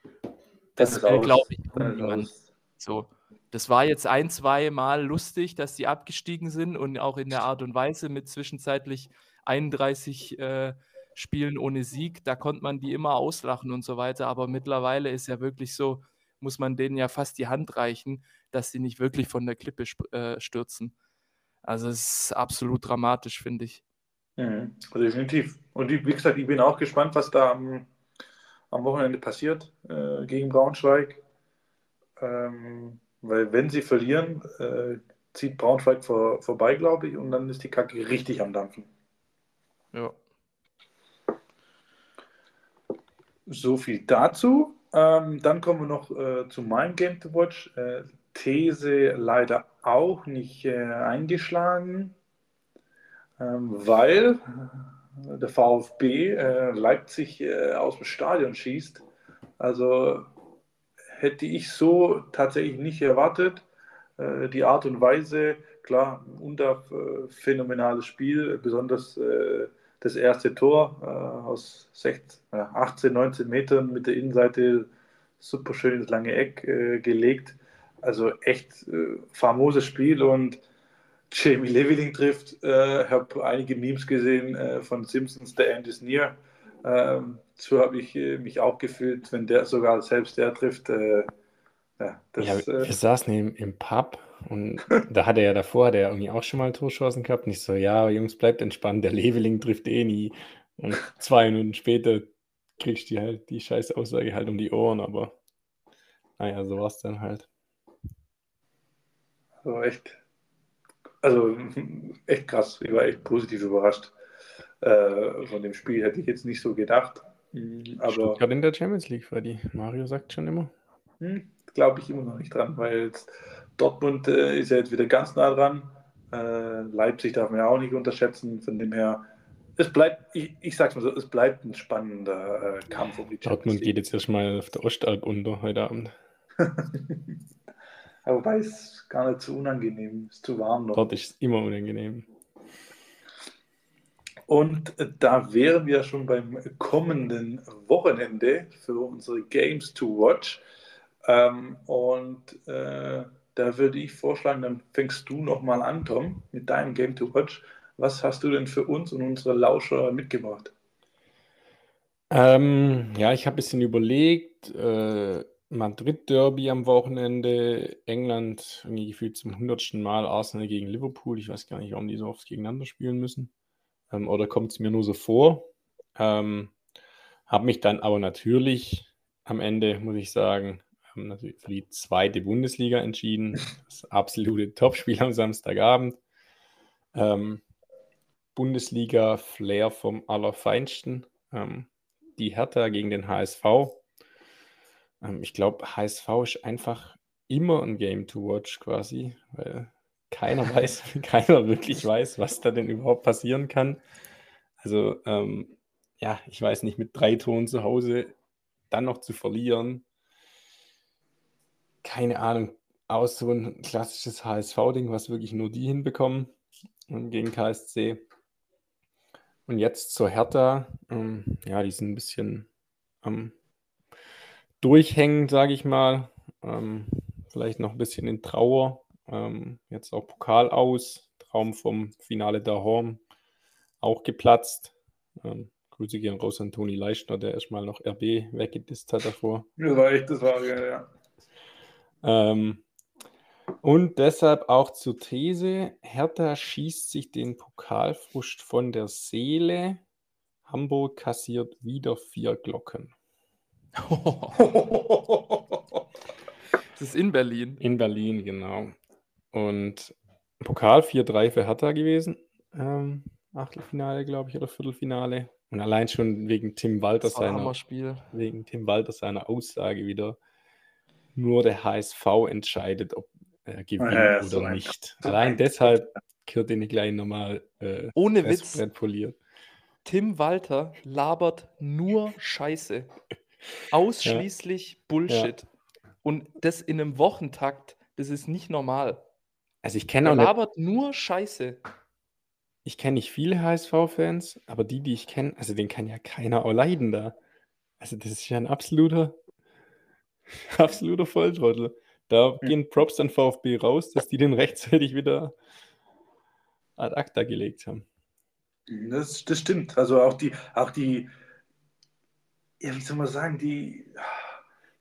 B: das, das glaube ich niemand. So. Das war jetzt ein, zwei Mal lustig, dass sie abgestiegen sind und auch in der Art und Weise mit zwischenzeitlich 31 äh, Spielen ohne Sieg. Da konnte man die immer auslachen und so weiter. Aber mittlerweile ist ja wirklich so, muss man denen ja fast die Hand reichen, dass sie nicht wirklich von der Klippe äh, stürzen. Also es ist absolut dramatisch, finde ich.
A: Mhm, definitiv. Und wie gesagt, ich bin auch gespannt, was da am, am Wochenende passiert äh, gegen Braunschweig. Ähm, weil wenn sie verlieren, äh, zieht Braunschweig vor, vorbei, glaube ich, und dann ist die Kacke richtig am Dampfen.
B: Ja.
A: So viel dazu. Ähm, dann kommen wir noch äh, zu meinem Game to Watch. Äh, These leider auch nicht äh, eingeschlagen, ähm, weil der VfB äh, Leipzig äh, aus dem Stadion schießt. Also hätte ich so tatsächlich nicht erwartet. Äh, die Art und Weise, klar, unter äh, phänomenales Spiel, besonders äh, das erste Tor aus 16, 18, 19 Metern mit der Innenseite super schön ins lange Eck gelegt. Also echt famoses Spiel und Jamie Leveling trifft. Ich habe einige Memes gesehen von Simpsons, der End is near. So habe ich äh, mich auch gefühlt, wenn der sogar selbst der trifft. Äh,
C: ja, das, ja, wir äh, saßen im, im Pub und [LAUGHS] da hat er ja davor, hat er irgendwie auch schon mal Torschancen gehabt. Nicht so, ja, Jungs, bleibt entspannt, der Leveling trifft eh nie. Und [LAUGHS] zwei Minuten später kriegst du halt die scheiß Aussage halt um die Ohren, aber naja, so war es dann halt.
A: Also echt, also [LAUGHS] echt krass. Ich war echt positiv überrascht äh, von dem Spiel. Hätte ich jetzt nicht so gedacht.
C: Mhm, aber Stuttgart in der Champions League, Freddy. Mario sagt schon immer.
A: Hm, Glaube ich immer noch nicht dran, weil Dortmund äh, ist ja jetzt wieder ganz nah dran. Äh, Leipzig darf man ja auch nicht unterschätzen. Von dem her, es bleibt, ich, ich sag's mal so, es bleibt ein spannender äh, Kampf um
C: die Champions Dortmund League. geht jetzt erstmal auf der Ostalb unter heute Abend. [LAUGHS]
A: Wobei es gar nicht so unangenehm ist, zu warm
C: noch. Dort ist es immer unangenehm.
A: Und da wären wir schon beim kommenden Wochenende für unsere Games to Watch. Ähm, und äh, da würde ich vorschlagen, dann fängst du nochmal an, Tom, mit deinem Game to Watch. Was hast du denn für uns und unsere Lauscher mitgebracht?
C: Ähm, ja, ich habe ein bisschen überlegt. Äh, Madrid-Derby am Wochenende, England irgendwie gefühlt zum hundertsten Mal Arsenal gegen Liverpool. Ich weiß gar nicht, warum die so oft gegeneinander spielen müssen. Ähm, oder kommt es mir nur so vor? Ähm, habe mich dann aber natürlich am Ende, muss ich sagen, ähm, für die zweite Bundesliga entschieden. Das absolute [LAUGHS] Topspiel am Samstagabend. Ähm, Bundesliga Flair vom Allerfeinsten. Ähm, die Hertha gegen den HSV. Ähm, ich glaube, HSV ist einfach immer ein Game to watch quasi, weil keiner weiß, [LAUGHS] keiner wirklich weiß, was da denn überhaupt passieren kann. Also, ähm, ja, ich weiß nicht, mit drei Toren zu Hause dann noch zu verlieren, keine Ahnung, aus so ein klassisches HSV-Ding, was wirklich nur die hinbekommen gegen KSC. Und jetzt zur Hertha. Ähm, ja, die sind ein bisschen am Durchhängen, sage ich mal. Ähm, vielleicht noch ein bisschen in Trauer. Ähm, jetzt auch Pokal aus. Traum vom Finale da Horn auch geplatzt. Ähm, Grüße gehen raus an Toni Leischner, der erstmal noch RB weggedisst hat davor.
A: Das war echt, das war geil, ja.
C: Ähm, und deshalb auch zur These: Hertha schießt sich den Pokalfrust von der Seele. Hamburg kassiert wieder vier Glocken. [LAUGHS]
B: das ist in Berlin.
C: In Berlin, genau. Und Pokal 4-3 für Hertha gewesen. Ähm, Achtelfinale, glaube ich, oder Viertelfinale. Und allein schon wegen Tim Walter seiner, wegen Tim Walter seiner Aussage wieder, nur der HSV entscheidet, ob er gewinnt ja, oder so nicht. Allein deshalb gehört den gleich nochmal
B: äh, Ohne Witz. poliert. Tim Walter labert nur Scheiße. Ausschließlich ja. Bullshit. Ja. Und das in einem Wochentakt, das ist nicht normal.
C: Also ich kenne auch nicht,
B: labert nur Scheiße.
C: Ich kenne nicht viele HSV-Fans, aber die, die ich kenne, also den kann ja keiner auch leiden da. Also das ist ja ein absoluter, [LAUGHS] absoluter Volltrottel. Da hm. gehen Props an VfB raus, dass die den rechtzeitig wieder ad acta gelegt haben.
A: Das, das stimmt. Also auch die, auch die, ja, wie soll man sagen, die,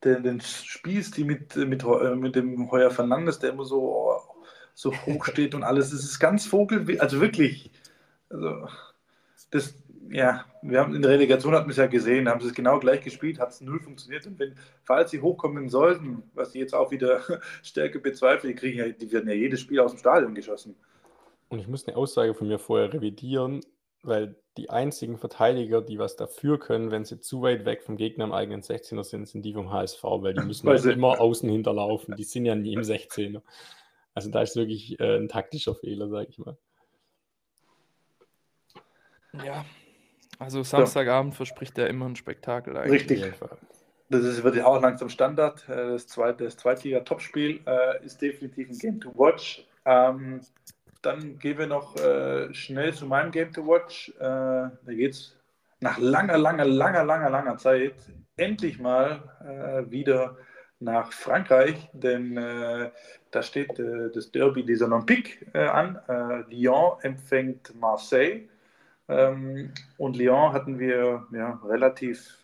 A: den, den Spielstil mit, mit, mit dem Heuer Fernandes, der immer so, so hoch steht und alles, das ist ganz Vogel, also wirklich, also das, ja, wir haben in der Relegation hatten wir es ja gesehen, haben sie es genau gleich gespielt, hat es null funktioniert. Und wenn, falls sie hochkommen sollten, was sie jetzt auch wieder [LAUGHS] stärker bezweifeln, die kriegen ja, die werden ja jedes Spiel aus dem Stadion geschossen.
C: Und ich muss eine Aussage von mir vorher revidieren, weil die einzigen Verteidiger, die was dafür können, wenn sie zu weit weg vom Gegner im eigenen 16er sind, sind die vom HSV, weil die [LAUGHS] müssen ja immer außen hinterlaufen. Die sind ja nie im 16er. Also da ist wirklich äh, ein taktischer Fehler, sage ich mal.
B: Ja, also Samstagabend ja. verspricht er immer ein Spektakel
A: eigentlich. Richtig. Das ist, wird ja auch langsam Standard. Äh, das, zweite, das Zweitliga-Topspiel äh, ist definitiv ein Game to Watch. Ähm, dann gehen wir noch äh, schnell zu meinem Game to Watch. Äh, da geht es nach langer, langer, langer, langer, langer Zeit endlich mal äh, wieder nach Frankreich, denn äh, da steht das Derby des Olympiques an. Lyon empfängt Marseille. Ähm, und Lyon hatten wir ja, relativ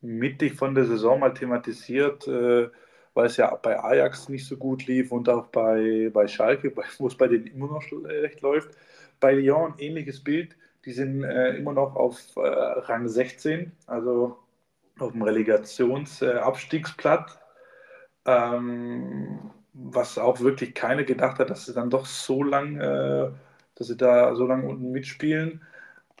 A: mittig von der Saison mal thematisiert, äh, weil es ja bei Ajax nicht so gut lief und auch bei, bei Schalke, [LAUGHS] wo es bei denen immer noch schlecht läuft. Bei Lyon ein ähnliches Bild. Die sind äh, immer noch auf äh, Rang 16, also auf dem Relegationsabstiegsplatz. Ähm, was auch wirklich keiner gedacht hat, dass sie dann doch so lang, äh, dass sie da so lange unten mitspielen.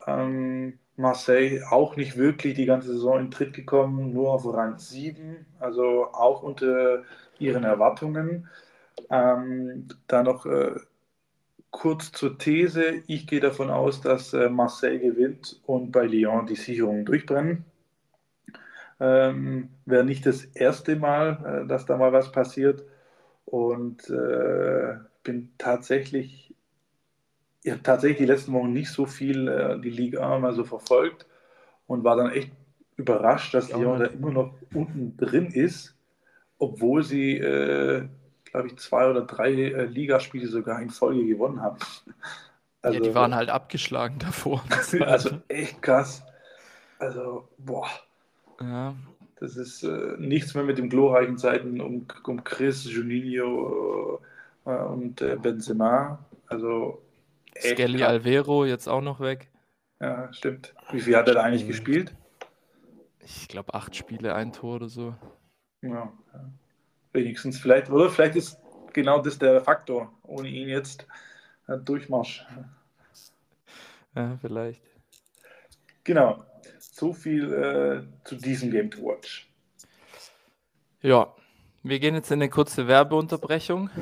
A: Ähm, Marseille auch nicht wirklich die ganze Saison in Tritt gekommen, nur auf Rang 7, also auch unter ihren Erwartungen. Ähm, da noch äh, kurz zur These. Ich gehe davon aus, dass äh, Marseille gewinnt und bei Lyon die Sicherungen durchbrennen. Ähm, Wäre nicht das erste Mal, äh, dass da mal was passiert. Und äh, bin tatsächlich ich habe tatsächlich die letzten Wochen nicht so viel äh, die Liga mal so verfolgt und war dann echt überrascht, dass Lyon da immer noch unten drin ist, obwohl sie, äh, glaube ich, zwei oder drei äh, Ligaspiele sogar in Folge gewonnen haben.
B: Also, [LAUGHS] ja, die waren halt abgeschlagen davor. [LAUGHS]
A: also echt krass. Also, boah.
B: Ja.
A: Das ist äh, nichts mehr mit den glorreichen Zeiten um, um Chris, Juninho äh, und äh, Benzema. Also
B: Skelly Alvero jetzt auch noch weg.
A: Ja, stimmt. Wie viel hat er da eigentlich gespielt?
B: Ich glaube, acht Spiele, ein Tor oder so.
A: Ja, wenigstens vielleicht, oder? Vielleicht ist genau das der Faktor. Ohne ihn jetzt äh, Durchmarsch.
B: Ja, vielleicht.
A: Genau. So viel äh, zu diesem Game to Watch.
B: Ja, wir gehen jetzt in eine kurze Werbeunterbrechung. [LAUGHS]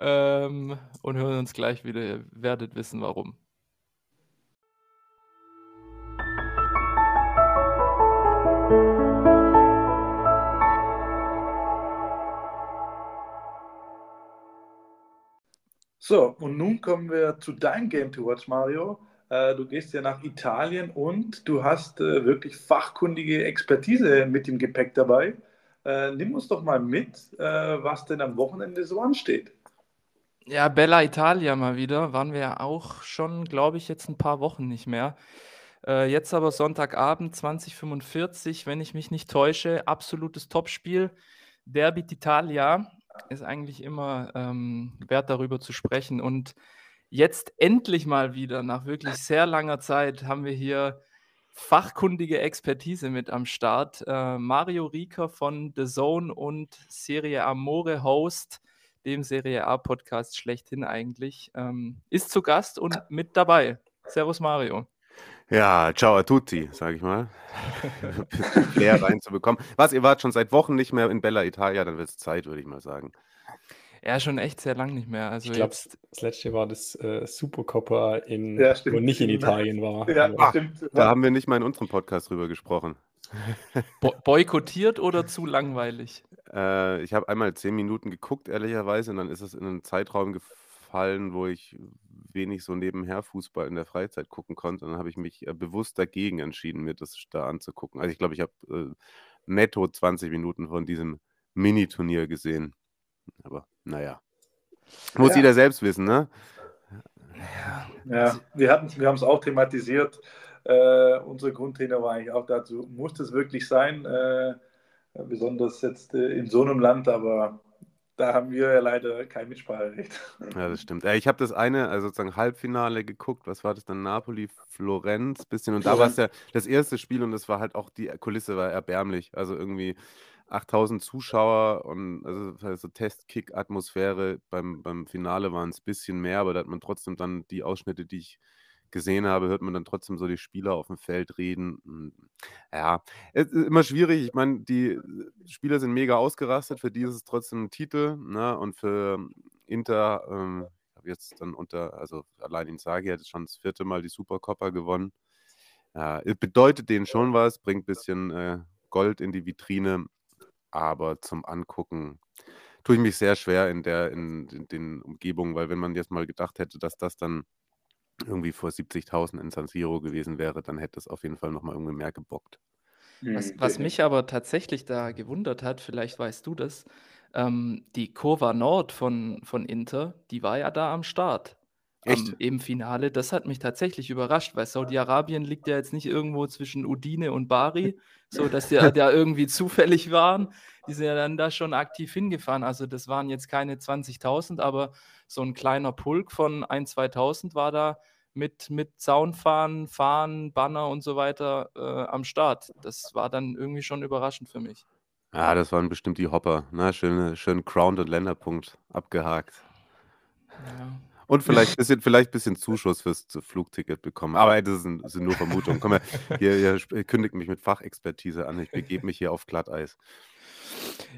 B: ähm, und hören uns gleich wieder. Ihr werdet wissen, warum.
A: So, und nun kommen wir zu deinem Game to Watch, Mario. Äh, du gehst ja nach Italien und du hast äh, wirklich fachkundige Expertise mit dem Gepäck dabei. Äh, nimm uns doch mal mit, was denn am Wochenende so ansteht.
B: Ja, Bella Italia mal wieder. Waren wir ja auch schon, glaube ich, jetzt ein paar Wochen nicht mehr. Jetzt aber Sonntagabend 2045, wenn ich mich nicht täusche, absolutes Topspiel. Derby d'Italia ist eigentlich immer ähm, wert, darüber zu sprechen. Und jetzt endlich mal wieder, nach wirklich sehr langer Zeit, haben wir hier fachkundige Expertise mit am Start. Äh, Mario Rieker von The Zone und Serie Amore Host, dem Serie A Podcast schlechthin eigentlich, ähm, ist zu Gast und mit dabei. Servus Mario.
D: Ja, ciao a tutti, sage ich mal. [LAUGHS] [LAUGHS] Flair reinzubekommen. Was, ihr wart schon seit Wochen nicht mehr in Bella Italia, dann wird es Zeit, würde ich mal sagen.
B: Ja, schon echt sehr lang nicht mehr. Also
C: ich glaube, das letzte war das äh, Supercoppa, in, ja, wo nicht in Italien war.
D: Ja, Ach, stimmt. Da haben wir nicht mal in unserem Podcast drüber gesprochen. [LAUGHS]
B: Bo boykottiert oder zu langweilig?
D: Äh, ich habe einmal zehn Minuten geguckt, ehrlicherweise, und dann ist es in einen Zeitraum gefallen, wo ich wenig so nebenher Fußball in der Freizeit gucken konnte. Und dann habe ich mich äh, bewusst dagegen entschieden, mir das da anzugucken. Also ich glaube, ich habe äh, netto 20 Minuten von diesem Mini-Turnier gesehen. Aber naja. Muss ja. jeder selbst wissen, ne?
A: Ja, wir, wir haben es auch thematisiert. Äh, unsere Grundtrainer war eigentlich auch dazu, muss es wirklich sein, äh, besonders jetzt äh, in so einem Land, aber da haben wir ja leider kein Mitspracherecht.
D: Ja, das stimmt. Ich habe das eine, also sozusagen Halbfinale geguckt. Was war das dann? Napoli, Florenz, bisschen. Und da war es ja das erste Spiel und das war halt auch, die Kulisse war erbärmlich. Also irgendwie 8000 Zuschauer und also so Test-Kick-Atmosphäre. Beim, beim Finale waren es ein bisschen mehr, aber da hat man trotzdem dann die Ausschnitte, die ich gesehen habe, hört man dann trotzdem so die Spieler auf dem Feld reden. Ja, es ist immer schwierig. Ich meine, die Spieler sind mega ausgerastet. Für die ist es trotzdem ein Titel. Ne? Und für Inter, ähm, jetzt dann unter, also allein Inzaghi hat schon das vierte Mal die Supercoppa gewonnen. Ja, bedeutet denen schon was, bringt ein bisschen äh, Gold in die Vitrine, aber zum Angucken tue ich mich sehr schwer in der in, in den Umgebungen, weil wenn man jetzt mal gedacht hätte, dass das dann irgendwie vor 70.000 in San Siro gewesen wäre, dann hätte es auf jeden Fall nochmal irgendwie mehr gebockt.
B: Was, hm, was mich aber tatsächlich da gewundert hat, vielleicht weißt du das, ähm, die Kurva Nord von, von Inter, die war ja da am Start. Echt? Am, Im Finale. Das hat mich tatsächlich überrascht, weil Saudi-Arabien liegt ja jetzt nicht irgendwo zwischen Udine und Bari, [LAUGHS] so dass die da irgendwie zufällig waren. Die sind ja dann da schon aktiv hingefahren. Also das waren jetzt keine 20.000, aber so ein kleiner Pulk von 1.000, 2.000 war da mit, mit Zaunfahnen, Fahnen, Banner und so weiter äh, am Start. Das war dann irgendwie schon überraschend für mich.
D: Ja, das waren bestimmt die Hopper. Ne? Schön, schön Crown und Länderpunkt abgehakt. Ja. Und [LAUGHS] vielleicht ein bisschen, vielleicht bisschen Zuschuss fürs Flugticket bekommen. Aber das sind, das sind nur Vermutungen. Komm, hier, hier [LAUGHS] kündigt mich mit Fachexpertise an. Ich begebe mich hier auf Glatteis.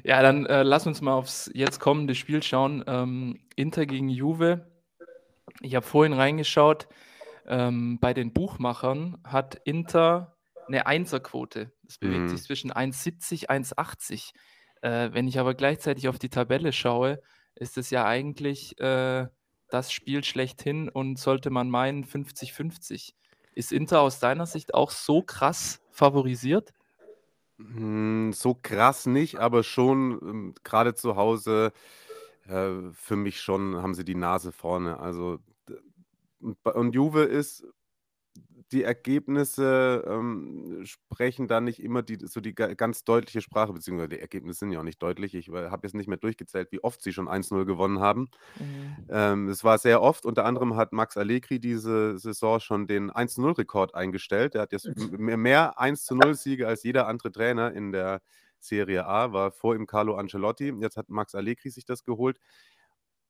B: Ja, dann äh, lass uns mal aufs jetzt kommende Spiel schauen. Ähm, Inter gegen Juve. Ich habe vorhin reingeschaut. Ähm, bei den Buchmachern hat Inter eine Einserquote. Das bewegt mhm. sich zwischen 1,70, 1,80. Äh, wenn ich aber gleichzeitig auf die Tabelle schaue, ist es ja eigentlich äh, das Spiel schlechthin und sollte man meinen 50-50. Ist Inter aus deiner Sicht auch so krass favorisiert?
D: Hm, so krass nicht, aber schon ähm, gerade zu Hause äh, für mich schon haben sie die Nase vorne. Also und Juve ist die Ergebnisse ähm, sprechen da nicht immer die, so die ganz deutliche Sprache, beziehungsweise die Ergebnisse sind ja auch nicht deutlich. Ich habe jetzt nicht mehr durchgezählt, wie oft sie schon 1-0 gewonnen haben. Mhm. Ähm, es war sehr oft. Unter anderem hat Max Allegri diese Saison schon den 1-0-Rekord eingestellt. Er hat jetzt mehr 1-0-Siege als jeder andere Trainer in der Serie A, war vor ihm Carlo Ancelotti. Jetzt hat Max Allegri sich das geholt.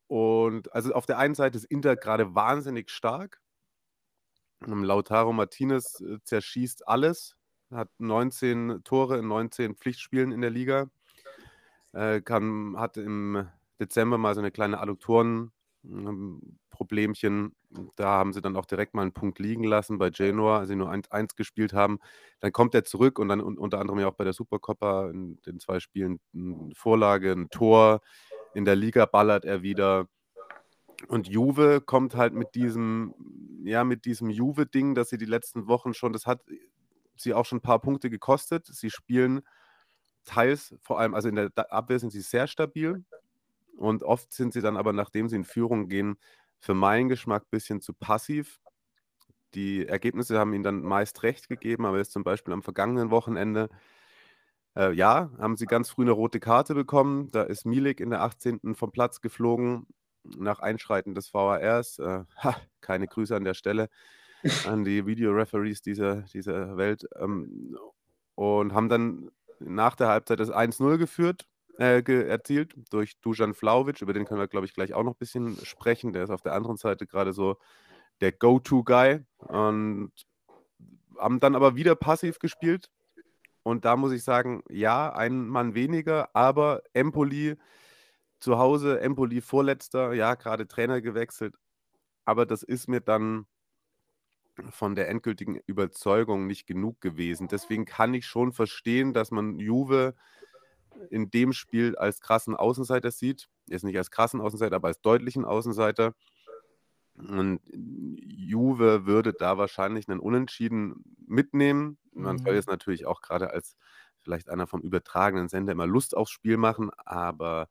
D: Und also auf der einen Seite ist Inter gerade wahnsinnig stark Lautaro Martinez äh, zerschießt alles, hat 19 Tore in 19 Pflichtspielen in der Liga, äh, kann, hat im Dezember mal so eine kleine Adduktorenproblem Problemchen. Da haben sie dann auch direkt mal einen Punkt liegen lassen bei Genoa, als sie nur 1-1 gespielt haben. Dann kommt er zurück und dann unter anderem ja auch bei der Supercoppa in den zwei Spielen eine Vorlage, ein Tor. In der Liga ballert er wieder. Und Juve kommt halt mit diesem, ja, mit diesem Juve-Ding, dass sie die letzten Wochen schon, das hat sie auch schon ein paar Punkte gekostet. Sie spielen teils, vor allem, also in der Abwehr sind sie sehr stabil. Und oft sind sie dann aber, nachdem sie in Führung gehen, für meinen Geschmack ein bisschen zu passiv. Die Ergebnisse haben ihnen dann meist recht gegeben, aber jetzt zum Beispiel am vergangenen Wochenende, äh, ja, haben sie ganz früh eine rote Karte bekommen. Da ist Milik in der 18. vom Platz geflogen nach Einschreiten des VARs. Äh, [LAUGHS] ha, keine Grüße an der Stelle an die Videoreferees dieser, dieser Welt. Ähm, und haben dann nach der Halbzeit das 1-0 geführt, äh, ge erzielt durch Dujan Vlaovic. Über den können wir, glaube ich, gleich auch noch ein bisschen sprechen. Der ist auf der anderen Seite gerade so der Go-To-Guy. Und haben dann aber wieder passiv gespielt. Und da muss ich sagen, ja, ein Mann weniger, aber Empoli zu Hause, Empoli vorletzter, ja, gerade Trainer gewechselt. Aber das ist mir dann von der endgültigen Überzeugung nicht genug gewesen. Deswegen kann ich schon verstehen, dass man Juve in dem Spiel als krassen Außenseiter sieht. Jetzt nicht als krassen Außenseiter, aber als deutlichen Außenseiter. Und Juve würde da wahrscheinlich einen Unentschieden mitnehmen. Man soll mhm. jetzt natürlich auch gerade als vielleicht einer vom übertragenen Sender immer Lust aufs Spiel machen, aber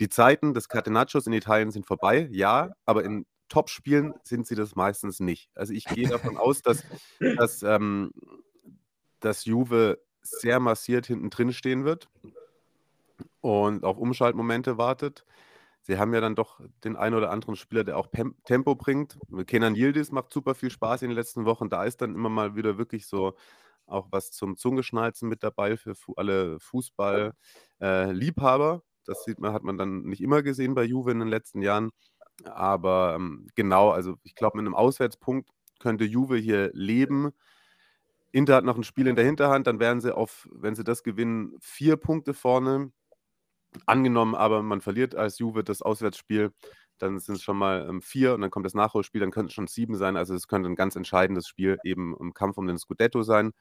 D: die Zeiten des Catenaccios in Italien sind vorbei, ja, aber in Top-Spielen sind sie das meistens nicht. Also ich gehe davon [LAUGHS] aus, dass, dass, ähm, dass Juve sehr massiert hinten drin stehen wird und auf Umschaltmomente wartet. Sie haben ja dann doch den einen oder anderen Spieler, der auch Pem Tempo bringt. Kenan Yildiz macht super viel Spaß in den letzten Wochen. Da ist dann immer mal wieder wirklich so auch was zum Zungeschnalzen mit dabei für alle Fußball-Liebhaber. Das sieht man, hat man dann nicht immer gesehen bei Juve in den letzten Jahren. Aber ähm, genau, also ich glaube, mit einem Auswärtspunkt könnte Juve hier leben. Inter hat noch ein Spiel in der Hinterhand, dann wären sie auf, wenn sie das gewinnen, vier Punkte vorne. Angenommen, aber man verliert als Juve das Auswärtsspiel, dann sind es schon mal ähm, vier und dann kommt das Nachholspiel, dann könnte es schon sieben sein. Also es könnte ein ganz entscheidendes Spiel eben im Kampf um den Scudetto sein.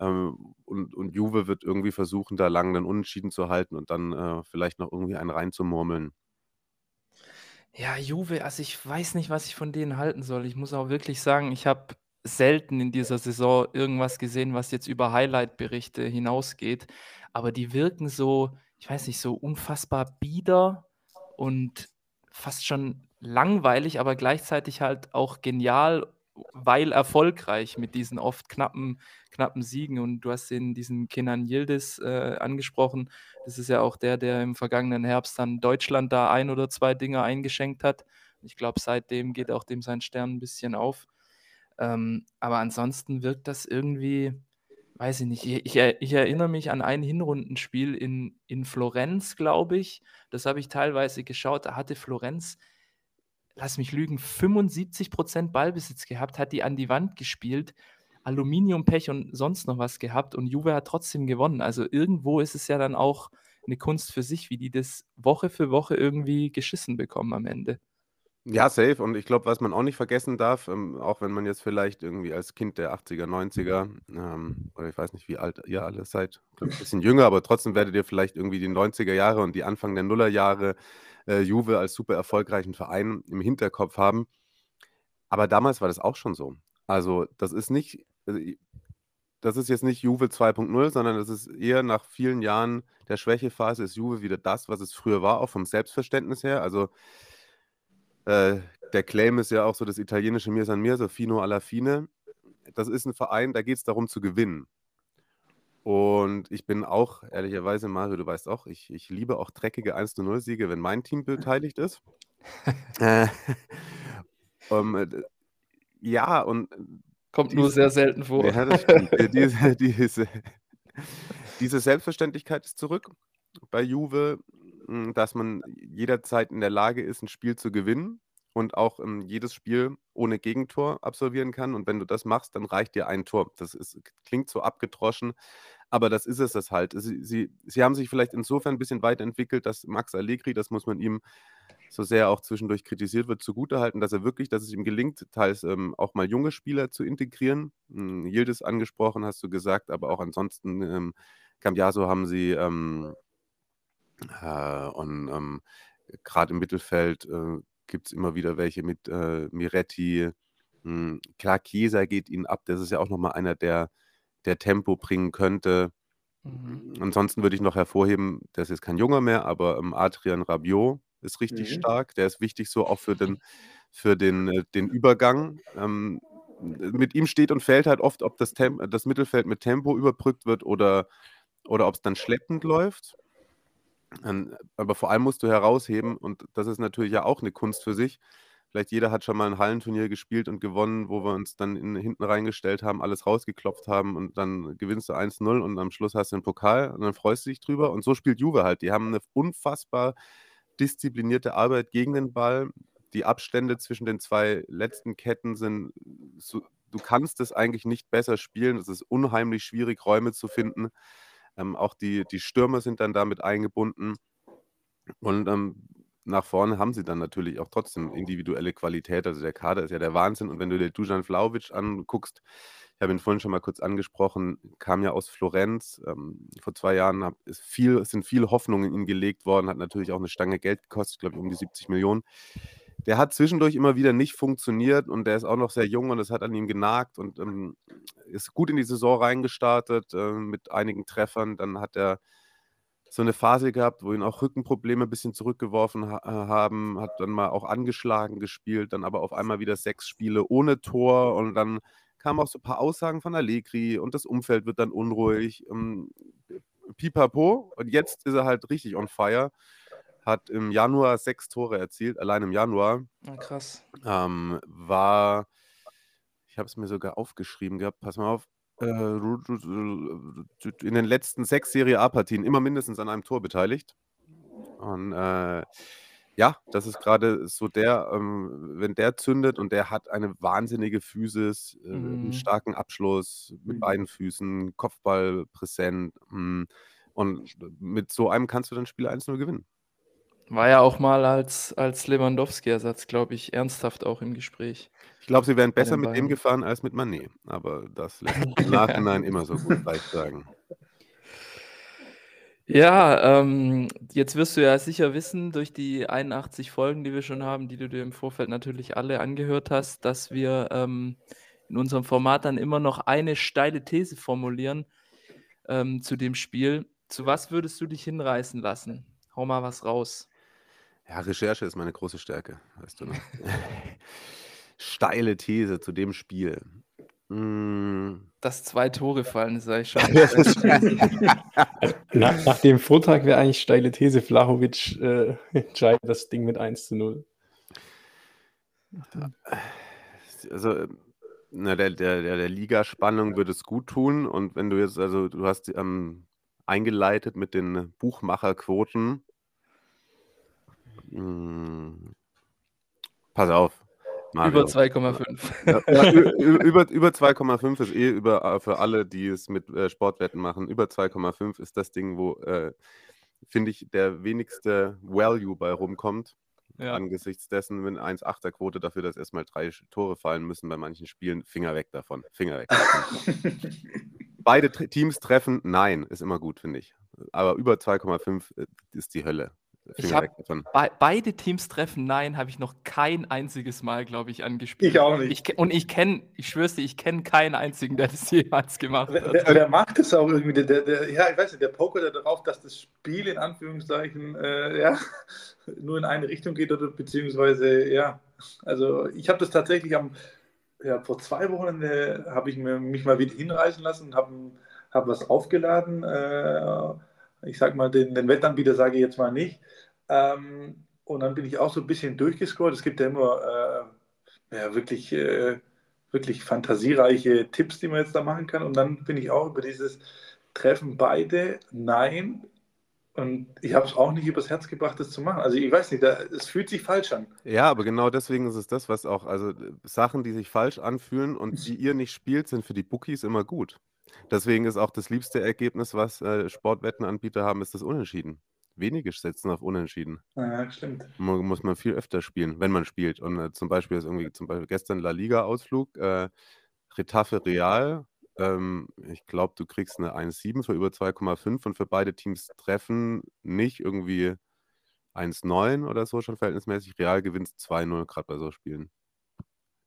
D: Ähm, und, und Juve wird irgendwie versuchen, da lang einen Unentschieden zu halten und dann äh, vielleicht noch irgendwie einen reinzumurmeln.
B: Ja, Juve, also ich weiß nicht, was ich von denen halten soll. Ich muss auch wirklich sagen, ich habe selten in dieser Saison irgendwas gesehen, was jetzt über Highlight-Berichte hinausgeht. Aber die wirken so, ich weiß nicht, so unfassbar bieder und fast schon langweilig, aber gleichzeitig halt auch genial weil erfolgreich mit diesen oft knappen, knappen Siegen. Und du hast den, diesen Kenan Yildiz äh, angesprochen. Das ist ja auch der, der im vergangenen Herbst dann Deutschland da ein oder zwei Dinge eingeschenkt hat. Ich glaube, seitdem geht auch dem sein Stern ein bisschen auf. Ähm, aber ansonsten wirkt das irgendwie, weiß ich nicht, ich, ich, erinnere mich an ein Hinrundenspiel in, in Florenz, glaube ich. Das habe ich teilweise geschaut. Da hatte Florenz lass mich lügen, 75% Ballbesitz gehabt, hat die an die Wand gespielt, Aluminiumpech und sonst noch was gehabt und Juve hat trotzdem gewonnen. Also irgendwo ist es ja dann auch eine Kunst für sich, wie die das Woche für Woche irgendwie geschissen bekommen am Ende.
D: Ja, safe. Und ich glaube, was man auch nicht vergessen darf, ähm, auch wenn man jetzt vielleicht irgendwie als Kind der 80er, 90er, ähm, oder ich weiß nicht, wie alt ihr alle seid, ein bisschen jünger, aber trotzdem werdet ihr vielleicht irgendwie die 90er Jahre und die Anfang der Nullerjahre äh, Juve als super erfolgreichen Verein im Hinterkopf haben. Aber damals war das auch schon so. Also, das ist nicht, also, das ist jetzt nicht Juve 2.0, sondern das ist eher nach vielen Jahren der Schwächephase ist Juve wieder das, was es früher war, auch vom Selbstverständnis her. Also, äh, der Claim ist ja auch so das italienische Mir San Mir, so Fino alla Fine. Das ist ein Verein, da geht es darum zu gewinnen. Und ich bin auch, ehrlicherweise, Mario, du weißt auch, ich, ich liebe auch dreckige 1-0-Siege, wenn mein Team [LAUGHS] beteiligt ist. [LAUGHS] äh, um, äh, ja, und.
B: Kommt diese, nur sehr selten vor. Ja, [LAUGHS]
D: diese, diese, diese Selbstverständlichkeit ist zurück bei Juve, hm, dass man jederzeit in der Lage ist, ein Spiel zu gewinnen und auch ähm, jedes Spiel ohne Gegentor absolvieren kann. Und wenn du das machst, dann reicht dir ein Tor. Das ist, klingt so abgedroschen, aber das ist es das halt. Sie, sie, sie haben sich vielleicht insofern ein bisschen weiterentwickelt, dass Max Allegri, das muss man ihm so sehr auch zwischendurch kritisiert wird, zugutehalten, dass er wirklich, dass es ihm gelingt, teils ähm, auch mal junge Spieler zu integrieren. Hm, Yildiz angesprochen, hast du gesagt, aber auch ansonsten ähm, Cambiaso haben sie ähm, äh, und ähm, gerade im Mittelfeld äh, gibt es immer wieder welche mit äh, Miretti. Hm, klar, Chiesa geht ihnen ab. Das ist ja auch nochmal einer, der, der Tempo bringen könnte. Mhm. Ansonsten würde ich noch hervorheben, der ist jetzt kein Junger mehr, aber ähm, Adrian Rabiot ist richtig mhm. stark. Der ist wichtig so auch für den, [LAUGHS] für den, äh, den Übergang. Ähm, mit ihm steht und fällt halt oft, ob das, Tem das Mittelfeld mit Tempo überbrückt wird oder, oder ob es dann schleppend läuft. Ähm, aber vor allem musst du herausheben, und das ist natürlich ja auch eine Kunst für sich. Vielleicht jeder hat schon mal ein Hallenturnier gespielt und gewonnen, wo wir uns dann in, hinten reingestellt haben, alles rausgeklopft haben und dann gewinnst du 1-0 und am Schluss hast du einen Pokal und dann freust du dich drüber. Und so spielt Juve halt. Die haben eine unfassbar disziplinierte Arbeit gegen den Ball. Die Abstände zwischen den zwei letzten Ketten sind, so, du kannst es eigentlich nicht besser spielen. Es ist unheimlich schwierig, Räume zu finden. Ähm, auch die, die Stürmer sind dann damit eingebunden. Und ähm, nach vorne haben sie dann natürlich auch trotzdem individuelle Qualität. Also der Kader ist ja der Wahnsinn. Und wenn du dir Dujan Vlaovic anguckst, ich habe ihn vorhin schon mal kurz angesprochen, kam ja aus Florenz. Ähm, vor zwei Jahren hab, ist viel, sind viele Hoffnungen in ihn gelegt worden, hat natürlich auch eine Stange Geld gekostet, glaube ich, um die 70 Millionen. Der hat zwischendurch immer wieder nicht funktioniert und der ist auch noch sehr jung und es hat an ihm genagt und ähm, ist gut in die Saison reingestartet äh, mit einigen Treffern. Dann hat er so eine Phase gehabt, wo ihn auch Rückenprobleme ein bisschen zurückgeworfen ha haben, hat dann mal auch angeschlagen gespielt, dann aber auf einmal wieder sechs Spiele ohne Tor und dann kamen auch so ein paar Aussagen von Allegri und das Umfeld wird dann unruhig. Ähm, pipapo. Und jetzt ist er halt richtig on fire. Hat im Januar sechs Tore erzielt, allein im Januar.
B: Ja, ah, krass.
D: Ähm, war, ich habe es mir sogar aufgeschrieben gehabt, pass mal auf, äh, in den letzten sechs Serie A-Partien immer mindestens an einem Tor beteiligt. Und äh, ja, das ist gerade so der, ähm, wenn der zündet und der hat eine wahnsinnige Physis, äh, einen mhm. starken Abschluss mit mhm. beiden Füßen, Kopfball präsent. Mh, und mit so einem kannst du dann Spiel 1-0 gewinnen.
B: War ja auch mal als, als Lewandowski-Ersatz, glaube ich, ernsthaft auch im Gespräch.
D: Ich glaube, sie wären besser mit dem gefahren als mit Manet. Aber das lässt sich [LAUGHS] im Nachhinein immer so gut leicht sagen.
B: Ja, ähm, jetzt wirst du ja sicher wissen, durch die 81 Folgen, die wir schon haben, die du dir im Vorfeld natürlich alle angehört hast, dass wir ähm, in unserem Format dann immer noch eine steile These formulieren ähm, zu dem Spiel. Zu was würdest du dich hinreißen lassen? Hau mal was raus.
D: Ja, Recherche ist meine große Stärke, weißt du. Ne? [LAUGHS] Steile These zu dem Spiel.
B: Hm. Dass zwei Tore fallen, sage ich schon. [LAUGHS]
C: nach, nach, dem Vortrag wäre eigentlich steile These, Flachovic äh, entscheidet das Ding mit 1 zu 0.
D: Also, na, der, der, der Ligaspannung würde es gut tun. Und wenn du jetzt, also du hast ähm, eingeleitet mit den Buchmacherquoten. Hm, pass auf,
B: Mario. Über 2,5.
D: Ja, über über 2,5 ist eh über, äh, für alle, die es mit äh, Sportwetten machen, über 2,5 ist das Ding, wo, äh, finde ich, der wenigste Value bei rumkommt. Ja. Angesichts dessen, wenn 1,8er Quote dafür, dass erstmal drei Tore fallen müssen bei manchen Spielen, Finger weg davon. Finger weg. [LAUGHS] Beide Teams treffen, nein, ist immer gut, finde ich. Aber über 2,5 äh, ist die Hölle.
B: Ich habe be beide Teams treffen, nein, habe ich noch kein einziges Mal, glaube ich, angespielt.
A: Ich auch nicht.
B: Ich, und ich kenne, ich schwör's dir, ich kenne keinen einzigen, der das [LAUGHS] jemals gemacht hat.
A: Der, der macht es auch irgendwie, der, der, ja, ich weiß nicht, der pokert darauf, dass das Spiel in Anführungszeichen äh, ja, [LAUGHS] nur in eine Richtung geht oder beziehungsweise, ja, also ich habe das tatsächlich am, ja, vor zwei Wochen äh, habe ich mir, mich mal wieder hinreißen lassen und habe hab was aufgeladen. Äh, ich sag mal, den, den Wettanbieter sage ich jetzt mal nicht. Ähm, und dann bin ich auch so ein bisschen durchgescrollt. Es gibt ja immer äh, ja, wirklich, äh, wirklich fantasiereiche Tipps, die man jetzt da machen kann. Und dann bin ich auch über dieses Treffen beide Nein. Und ich habe es auch nicht übers Herz gebracht, das zu machen. Also ich weiß nicht, es fühlt sich falsch an.
D: Ja, aber genau deswegen ist es das, was auch, also Sachen, die sich falsch anfühlen und die ihr nicht spielt, sind für die Bookies immer gut. Deswegen ist auch das liebste Ergebnis, was äh, Sportwettenanbieter haben, ist das Unentschieden. wenige setzen auf Unentschieden.
A: Ja, stimmt.
D: Man, muss man viel öfter spielen, wenn man spielt. Und äh, zum Beispiel ist irgendwie zum Beispiel gestern La Liga-Ausflug, äh, Retafe Real. Ähm, ich glaube, du kriegst eine 1,7 für über 2,5 und für beide Teams treffen nicht irgendwie 1,9 oder so schon verhältnismäßig. Real gewinnt 2-0 gerade bei so Spielen.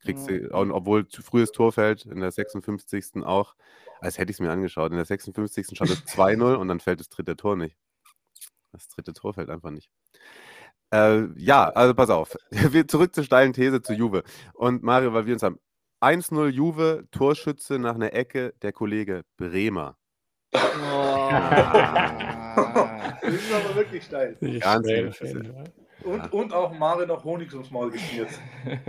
D: Kriegst
B: Ja.
D: du, und obwohl zu frühes Tor fällt, in der 56. auch, als hätte ich es mir angeschaut. In der 56. schaut es 2-0 und dann fällt das dritte Tor nicht. Das dritte Tor fällt einfach nicht. Äh, ja, also pass auf. [LAUGHS] Wir zurück zur steilen These zu Juve. Und Mario, weil wir uns haben. 1-0 Juve, Torschütze nach einer Ecke, der Kollege Bremer. [LAUGHS]
A: Das ist aber wirklich steil.
D: Ganz
C: auf jeden Fall.
A: Und, und auch Mare noch Honig ums Maul geschmiert. [LAUGHS]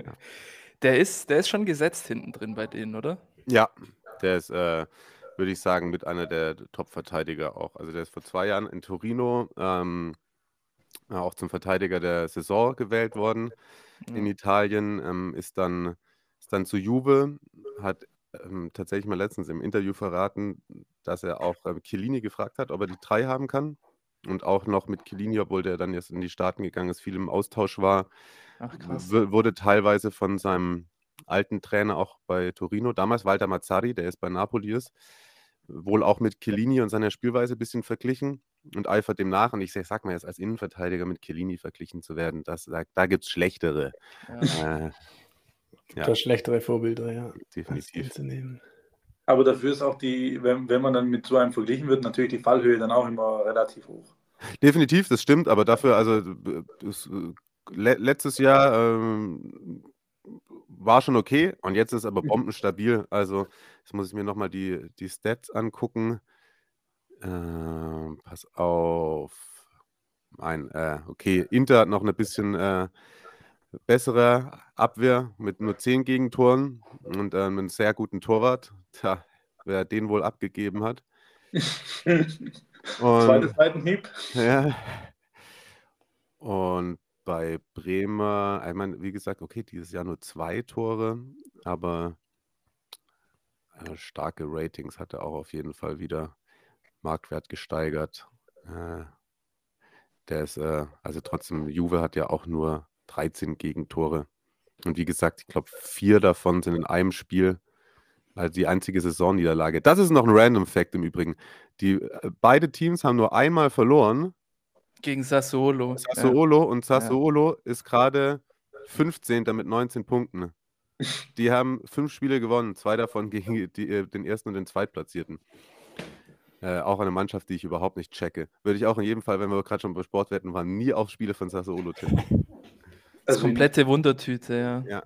B: Der ist, der ist schon gesetzt hinten drin bei denen, oder?
D: Ja, der ist, äh, würde ich sagen, mit einer der Top-Verteidiger auch. Also der ist vor zwei Jahren in Torino ähm, auch zum Verteidiger der Saison gewählt worden in
B: Ja.
D: Italien, ähm, ist, dann, ist dann zu Juve, hat ähm, tatsächlich mal letztens im Interview verraten, dass er auch ähm, Chiellini gefragt hat, ob er die drei haben kann. Und auch noch mit Chiellini, obwohl der dann jetzt in die Staaten gegangen ist, viel im Austausch war,
B: Ach
D: wurde teilweise von seinem alten Trainer auch bei Torino, damals Walter Mazzari, der jetzt bei Napoli ist, wohl auch mit Chiellini und seiner Spielweise ein bisschen verglichen und eifert dem nach. Und ich sag, sag mal jetzt, als Innenverteidiger mit Chiellini verglichen zu werden, das, da, da gibt es schlechtere.
B: Ja.
D: Äh, Ja.
C: Schlechtere Vorbilder, ja.
D: definitiv.
C: den zu nehmen.
A: Aber dafür ist auch die, wenn, wenn man dann mit so einem verglichen wird, natürlich die Fallhöhe dann auch immer relativ hoch.
D: Definitiv, das stimmt, aber dafür, also äh, das, äh, le letztes Jahr ähm, war schon okay und jetzt ist aber bombenstabil. Also jetzt muss ich mir nochmal die, die Stats angucken. Ähm, pass auf. Ein, äh, okay, Inter hat noch eine bisschen äh, bessere Abwehr mit nur 10 Gegentoren und äh, einem sehr guten Torwart. Tja, wer den wohl abgegeben hat.
A: Zweite [LAUGHS]
D: Und,
A: Seitenhieb. [LAUGHS]
D: ja. Und bei Bremer, ich meine, wie gesagt, okay, dieses Jahr nur zwei Tore, aber äh, starke Ratings hat er auch auf jeden Fall wieder. Marktwert gesteigert. Äh, der ist, äh, also trotzdem, Juve hat ja auch nur 13 Gegentore. Und wie gesagt, ich glaube, vier davon sind in einem Spiel. Also die einzige Saisonniederlage. Das ist noch ein Random Fact im Übrigen. Die, äh, beide Teams haben nur einmal verloren.
B: Gegen Sassuolo.
D: Sassuolo und Sassuolo ist gerade 15. mit 19 Punkten. Die haben fünf Spiele gewonnen, zwei davon gegen die, äh, den ersten und den zweitplatzierten. Äh, auch eine Mannschaft, die ich überhaupt nicht checke. Würde ich auch in jedem Fall, wenn wir gerade schon bei Sportwetten waren, nie auf Spiele von Sassuolo tippen.
B: Das
A: Also
B: komplette Wundertüte, ja.
D: Ja.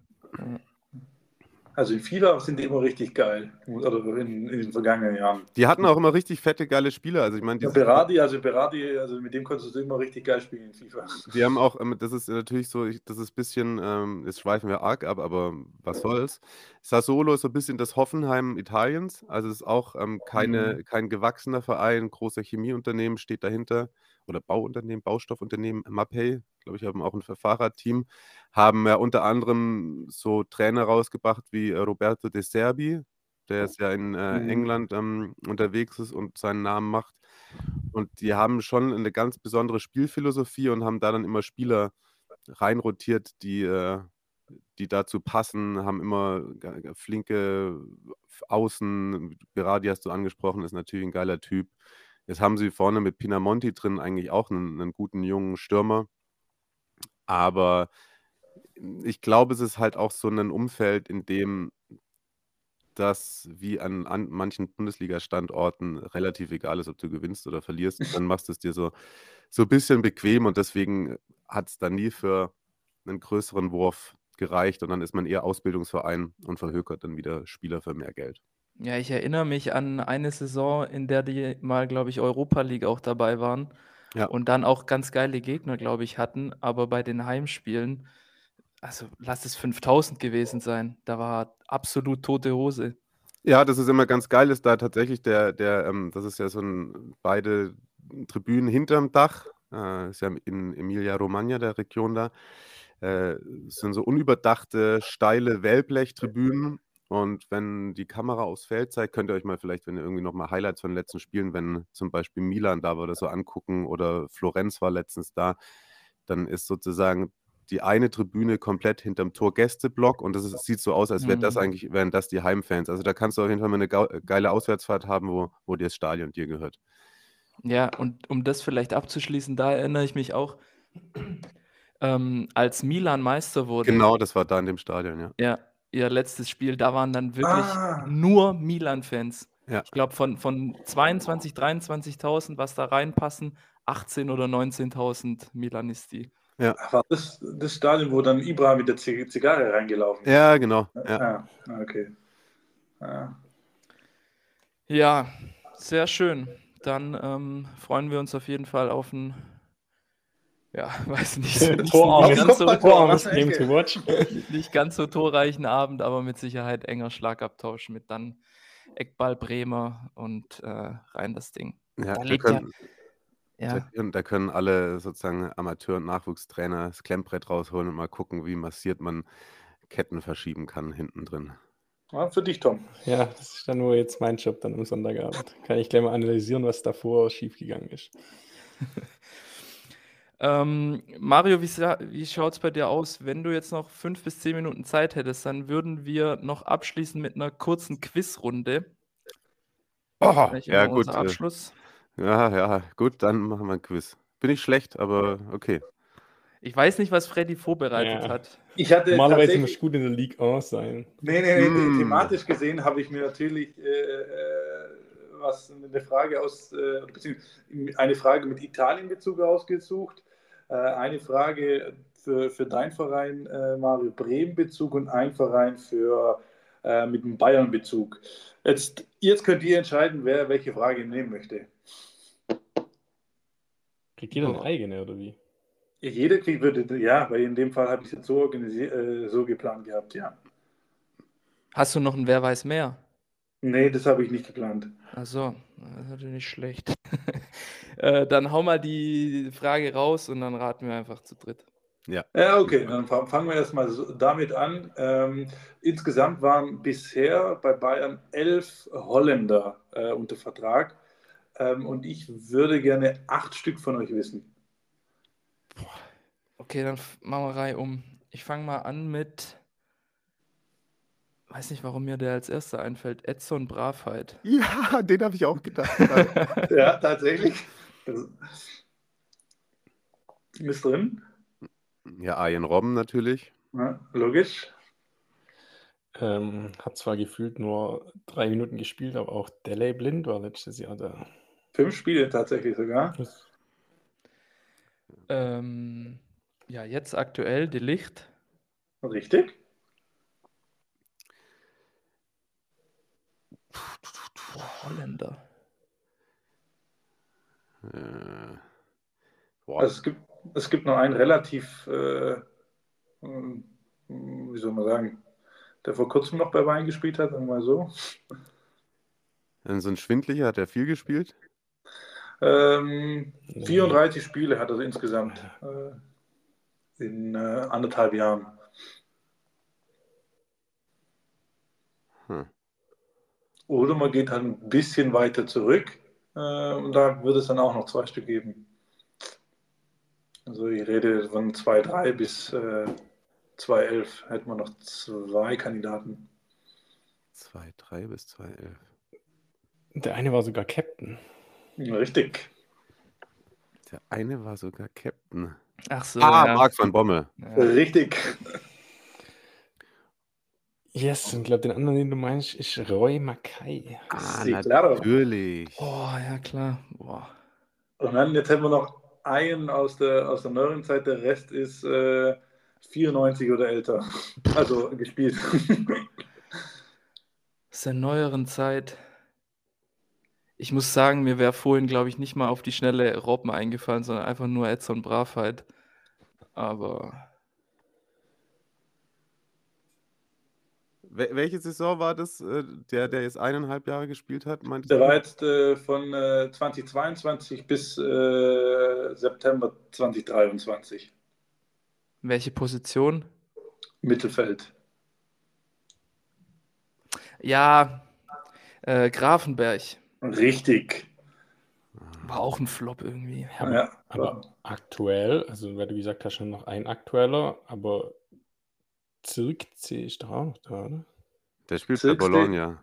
A: Also in FIFA sind die immer richtig geil. Oder in, in den vergangenen Jahren.
D: Die hatten auch immer richtig fette, geile Spieler. Also ich meine,
A: Ja, Berardi, also Berardi, also mit dem konntest du immer richtig geil spielen in FIFA.
D: die haben auch, ähm, das ist natürlich so, das ist ein bisschen, ähm, jetzt schweifen wir arg ab, aber was soll's. Sassuolo ist so ein bisschen das Hoffenheim Italiens. Also es ist auch ähm, keine, kein gewachsener Verein, großer Chemieunternehmen steht dahinter. Oder Bauunternehmen, Baustoffunternehmen, Mapei, glaube ich, haben auch ein Fahrradteam, haben ja unter anderem so Trainer rausgebracht wie äh, Roberto De Serbi, der ist ja in äh,
A: Mhm.
D: England ähm, unterwegs ist und seinen Namen macht. Und die haben schon eine ganz besondere Spielphilosophie und haben da dann immer Spieler reinrotiert, die, äh, die dazu passen, haben immer flinke Außen. Berardi hast du angesprochen, ist natürlich ein geiler Typ. Jetzt haben sie vorne mit Pinamonti drin eigentlich auch einen, einen guten jungen Stürmer. Aber ich glaube, es ist halt auch so ein Umfeld, in dem das wie an, an manchen Bundesliga-Standorten relativ egal ist, ob du gewinnst oder verlierst. Dann [LAUGHS] machst du es dir so, so ein bisschen bequem und deswegen hat es dann nie für einen größeren Wurf gereicht und dann ist man eher Ausbildungsverein und verhökert dann wieder Spieler für mehr Geld.
B: Ja, ich erinnere mich an eine Saison, in der die mal, glaube ich, Europa League auch dabei waren
D: Ja.
B: und dann auch ganz geile Gegner, glaube ich, hatten. Aber bei den Heimspielen, also lass es 5000 gewesen sein, da war absolut tote Hose.
D: Ja, das ist immer ganz geil, ist da tatsächlich der, der, ähm, das ist ja so ein, beide Tribünen hinterm Dach, äh, ist ja in Emilia-Romagna, der Region da, äh, sind so unüberdachte, steile Wellblechtribünen Und wenn die Kamera aufs Feld zeigt, könnt ihr euch mal vielleicht, wenn ihr irgendwie nochmal Highlights von den letzten Spielen, wenn zum Beispiel Milan da war oder so angucken oder Florenz war letztens da, dann ist sozusagen die eine Tribüne komplett hinterm Tor-Gästeblock und das ist, sieht so aus, als wäre das
B: Mhm.
D: eigentlich, wären das die Heimfans. Also da kannst du auf jeden Fall mal eine gau- geile Auswärtsfahrt haben, wo, wo dir das Stadion dir gehört.
B: Ja, und um das vielleicht abzuschließen, da erinnere ich mich auch, [CLEARS THROAT] ähm, als Milan Meister wurde,
D: Genau, das war da in dem Stadion, ja.
B: ja, ihr letztes Spiel, da waren dann wirklich
A: Ah.
B: nur Milan-Fans.
D: Ja.
B: Ich glaube, von, von 22.000, 23.000, was da reinpassen, 18.000 oder 19.000 Milanisti.
A: Ach, war das das Stadion, wo dann Ibra mit der Zig- Zigarre reingelaufen ist?
D: Ja, genau. Ja.
A: Ah, okay. Ah.
B: Ja, sehr schön. Dann ähm, freuen wir uns auf jeden Fall auf ein, ja, [LAUGHS] weiß nicht, nicht,
C: Torarmes,
B: nicht, ganz so,
C: Game to watch.
B: nicht ganz so torreichen Abend, aber mit Sicherheit enger Schlagabtausch mit dann Eckball Bremer und äh, rein das Ding.
D: Ja,
B: Da
D: da,
B: ja-
D: können,
B: Ja,
D: da, können, da können alle sozusagen Amateur- und Nachwuchstrainer das Klemmbrett rausholen und mal gucken, wie massiert man Ketten verschieben kann hinten drin.
A: Ah, für dich, Tom.
C: Ja, das ist dann nur jetzt mein Job dann am Sonntagabend. Kann ich gleich mal analysieren, was davor schiefgegangen ist. [LAUGHS]
B: Ähm, Mario, wie, sa- wie schaut es bei dir aus? Wenn du jetzt noch fünf bis zehn Minuten Zeit hättest, dann würden wir noch abschließen mit einer kurzen Quizrunde.
D: Oh,
B: Vielleicht
D: ja,
B: immer
D: gut.
B: unser
D: äh,
B: Abschluss.
D: Ja, ja, gut, dann machen wir ein Quiz. Bin ich schlecht, aber okay.
B: Ich weiß nicht, was Freddy vorbereitet
C: Ja.
B: hat.
A: Ich hatte
C: Normalerweise
A: tatsächlich-
C: muss ich gut in der League 1 sein.
A: Nee, nee, nee,
D: Hm.
A: thematisch gesehen habe ich mir natürlich äh, äh, was eine Frage aus, äh, beziehungsweise eine Frage mit Italien-Bezug ausgesucht, äh, eine Frage für, für dein Verein, äh, Mario Bremen-Bezug und ein Verein für äh, mit dem Bayern-Bezug. Jetzt, jetzt könnt ihr entscheiden, wer welche Frage nehmen möchte.
C: Kriegt jeder eine eigene, oder wie?
A: Jeder kriegt würde, ja, weil in dem Fall habe ich es jetzt so organisiert, äh, so geplant gehabt, ja.
B: Hast du noch ein Wer weiß mehr?
A: Nee, das habe ich nicht geplant.
B: Achso, das ist natürlich nicht schlecht. [LAUGHS] äh, dann hau mal die Frage raus und dann raten wir einfach zu dritt.
A: Ja, okay, dann fa- fangen wir erstmal so damit an. Ähm, insgesamt waren bisher bei Bayern elf Holländer äh, unter Vertrag ähm, und ich würde gerne acht Stück von euch wissen.
B: Okay, dann machen wir Reihe um. Ich fange mal an mit. Weiß nicht, warum mir der als erster einfällt. Edson Bravheit.
D: Ja, den habe ich auch gedacht. [LAUGHS]
A: Ja, tatsächlich. Also, ist drin,
D: ja, Arjen Robben natürlich.
A: ja, logisch.
C: Ähm, hat zwar gefühlt nur drei Minuten gespielt, aber auch Delay Blind war letztes Jahr da.
A: Fünf Spiele tatsächlich sogar.
B: Ähm, ja, jetzt aktuell Delicht.
A: Richtig.
B: Holländer.
D: Äh, boah,
A: Also es gibt, es gibt noch einen relativ, äh, ähm, wie soll man sagen, der vor kurzem noch bei Bayern gespielt hat, sagen wir mal so.
D: dann so ein Schwindlicher, hat er viel gespielt?
A: Ähm, 34 Spiele hat er insgesamt äh, in äh, anderthalb Jahren.
D: Hm.
A: Oder man geht halt ein bisschen weiter zurück äh, und da wird es dann auch noch zwei Stück geben. Also ich rede von 2,3 bis äh, 2,11 hätten wir noch zwei Kandidaten.
D: 2,3 bis 2,11.
C: Der eine war sogar Captain.
A: Richtig.
D: Der eine war sogar Captain.
B: Ach so.
D: ah,
B: ja.
D: Max van Bommel.
B: Ja.
A: Richtig.
C: Yes, und ich glaube, den anderen, den du meinst, ist Roy Mackay.
D: Ah, natürlich.
B: Oh, ja, klar. Boah.
A: Und dann jetzt haben wir noch einen aus der, aus der neueren Zeit, der Rest ist äh, 94 oder älter. Also gespielt. [LAUGHS]
B: Aus der neueren Zeit. Ich muss sagen, mir wäre vorhin, glaube ich, nicht mal auf die schnelle Robben eingefallen, sondern einfach nur Edson Bravheit. Aber
D: welche Saison war das, äh, der, der jetzt eineinhalb Jahre gespielt hat? Meintest
A: Der
D: du?
A: war jetzt äh, von äh, 2022 bis äh, September 2023.
B: welche Position?
A: Mittelfeld.
B: Ja, äh, Grafenberg.
A: Richtig.
B: War auch ein Flop irgendwie.
C: Aber,
A: Ja.
C: aber aktuell, also weil du gesagt hast, schon noch ein aktueller, aber Zirkzee ist doch auch noch da, oder?
D: Der spielt bei
A: Zirkzee.
C: Aber
D: Bologna.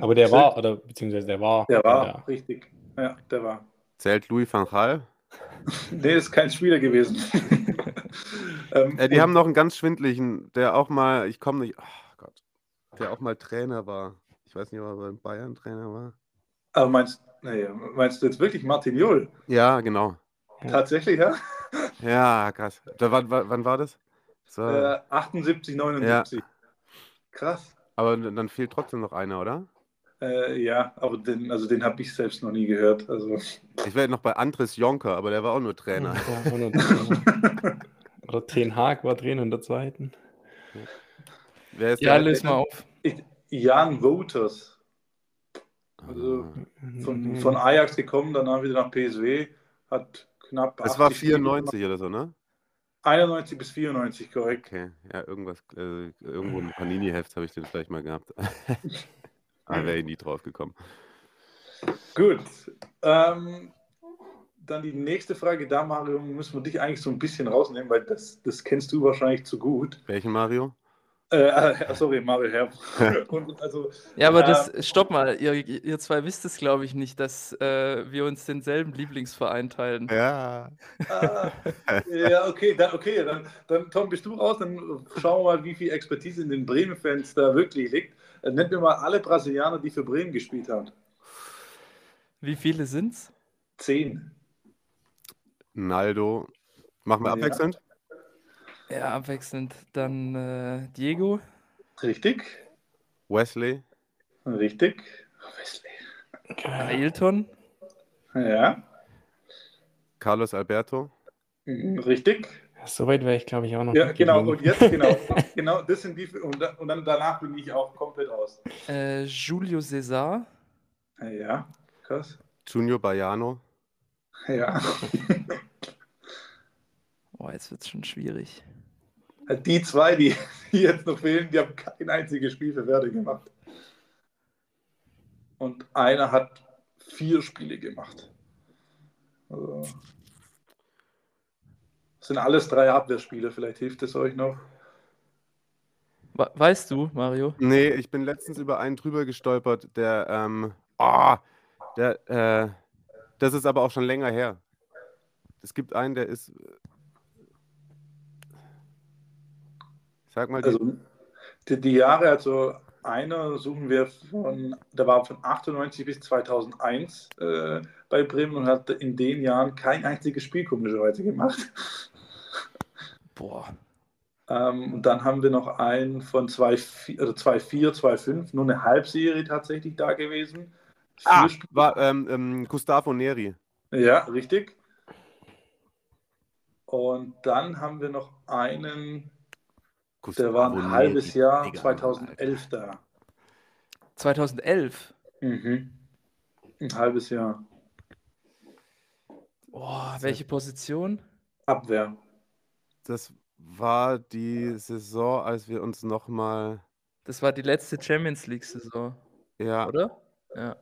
C: Also der war, oder beziehungsweise der war.
A: Der war,
C: da.
A: richtig. Ja, der war.
D: Zählt Louis van Gaal? [LAUGHS]
A: Nee, ist kein Spieler gewesen. [LAUGHS] ähm,
D: Äh, die haben noch einen ganz schwindlichen, der auch mal, ich komme nicht, ach Gott, der auch mal Trainer war. Ich weiß nicht, ob er beim Bayern Trainer war.
A: aber meinst, nee, meinst du jetzt wirklich Martin Jol?
D: Ja, genau.
C: Ja.
A: Tatsächlich, ja?
D: Ja, krass. Da, wann wann war das? War,
A: Äh, 78, 79. Krass.
D: aber dann fehlt trotzdem noch einer, oder?
A: Äh, ja, aber den, also den habe ich selbst noch nie gehört. Also,
D: Ich wäre noch bei Andres Jonker, aber der war auch nur Trainer.
C: Ja. [LAUGHS] Oder Ten Haag war Trainer in der zweiten.
D: Wer ist
B: Ja,
D: der?
B: löse mal auf.
A: Jan Wouters. Also von,
C: Mhm.
A: von Ajax gekommen, danach wieder nach PSW, hat knapp.
D: Das war
A: 80 Spiele
D: 94 oder so, ne?
A: Gemacht. 91 bis 94, korrekt.
D: Okay, ja, irgendwas, äh, irgendwo im Panini-Heft habe ich den vielleicht mal gehabt. [LAUGHS] Aber wäre ich nie drauf gekommen.
A: Gut. Ähm, dann die nächste Frage, da Mario, müssen wir dich eigentlich so ein bisschen rausnehmen, weil das, das kennst du wahrscheinlich zu gut.
D: Welchen Mario?
A: Äh, [LAUGHS] äh, sorry, Mario Herr. [LAUGHS] Und also,
B: Ja, aber
A: äh,
B: das, stopp mal, ihr, ihr zwei wisst es, glaube ich, nicht, dass äh, wir uns denselben Lieblingsverein teilen.
D: Ja.
A: ah, ja, okay, dann, okay dann, dann Tom, bist du raus, dann schauen wir mal, wie viel Expertise in den Bremen-Fans da wirklich liegt. Äh, Nennt mir mal alle Brasilianer, die für Bremen gespielt haben.
B: Wie viele sind's?
A: Zehn.
D: Naldo. Machen wir abwechselnd?
B: Ja, abwechselnd. Dann äh, Diego.
A: Richtig.
D: Wesley.
A: Richtig. Wesley.
B: Ailton.
A: Ja.
D: Carlos Alberto.
A: Richtig.
C: Soweit wäre ich, glaube ich, auch noch.
A: Ja, genau. Und jetzt, genau. [LAUGHS] genau, das sind die. Und dann, und dann danach bin ich auch komplett aus.
B: Äh, Julio Cesar.
A: Ja, krass.
D: Junior Baiano.
A: Ja. [LAUGHS]
B: Oh, jetzt wird's schon schwierig.
A: Die zwei, die, die jetzt noch fehlen, die haben kein einziges Spiel für Werde gemacht. Und einer hat vier Spiele gemacht. Also, das sind alles drei Abwehrspiele, vielleicht hilft es euch noch.
B: We- Weißt du, Mario?
D: Nee, ich bin letztens über einen drüber gestolpert, der, ähm, ah, der, äh, das ist aber auch schon länger her. Es gibt einen, der ist, sag mal, die,
A: Also die, die Jahre, also einer suchen wir von, der war von 98 bis 2001 äh, bei Bremen und hat in den Jahren kein einziges Spiel komischerweise gemacht. [LAUGHS]
B: Boah.
A: Ähm, und dann haben wir noch einen von 2-4, also 2-4, 2-5, nur eine Halbserie tatsächlich da gewesen. Vier
D: ah,
A: Spiele-
D: war ähm, ähm, Gustavo Neri.
A: Ja, richtig. Und dann haben wir noch einen, der war ein
D: Gustavo
A: halbes Jahr,
D: Digga,
A: 2011 da.
B: 2011.
A: Mhm. Ein halbes Jahr.
B: Boah, welche Position?
A: Abwehr.
D: Das war die Saison, als wir uns nochmal,
B: Das war die letzte Champions League-Saison,
D: ja,
B: oder? Ja.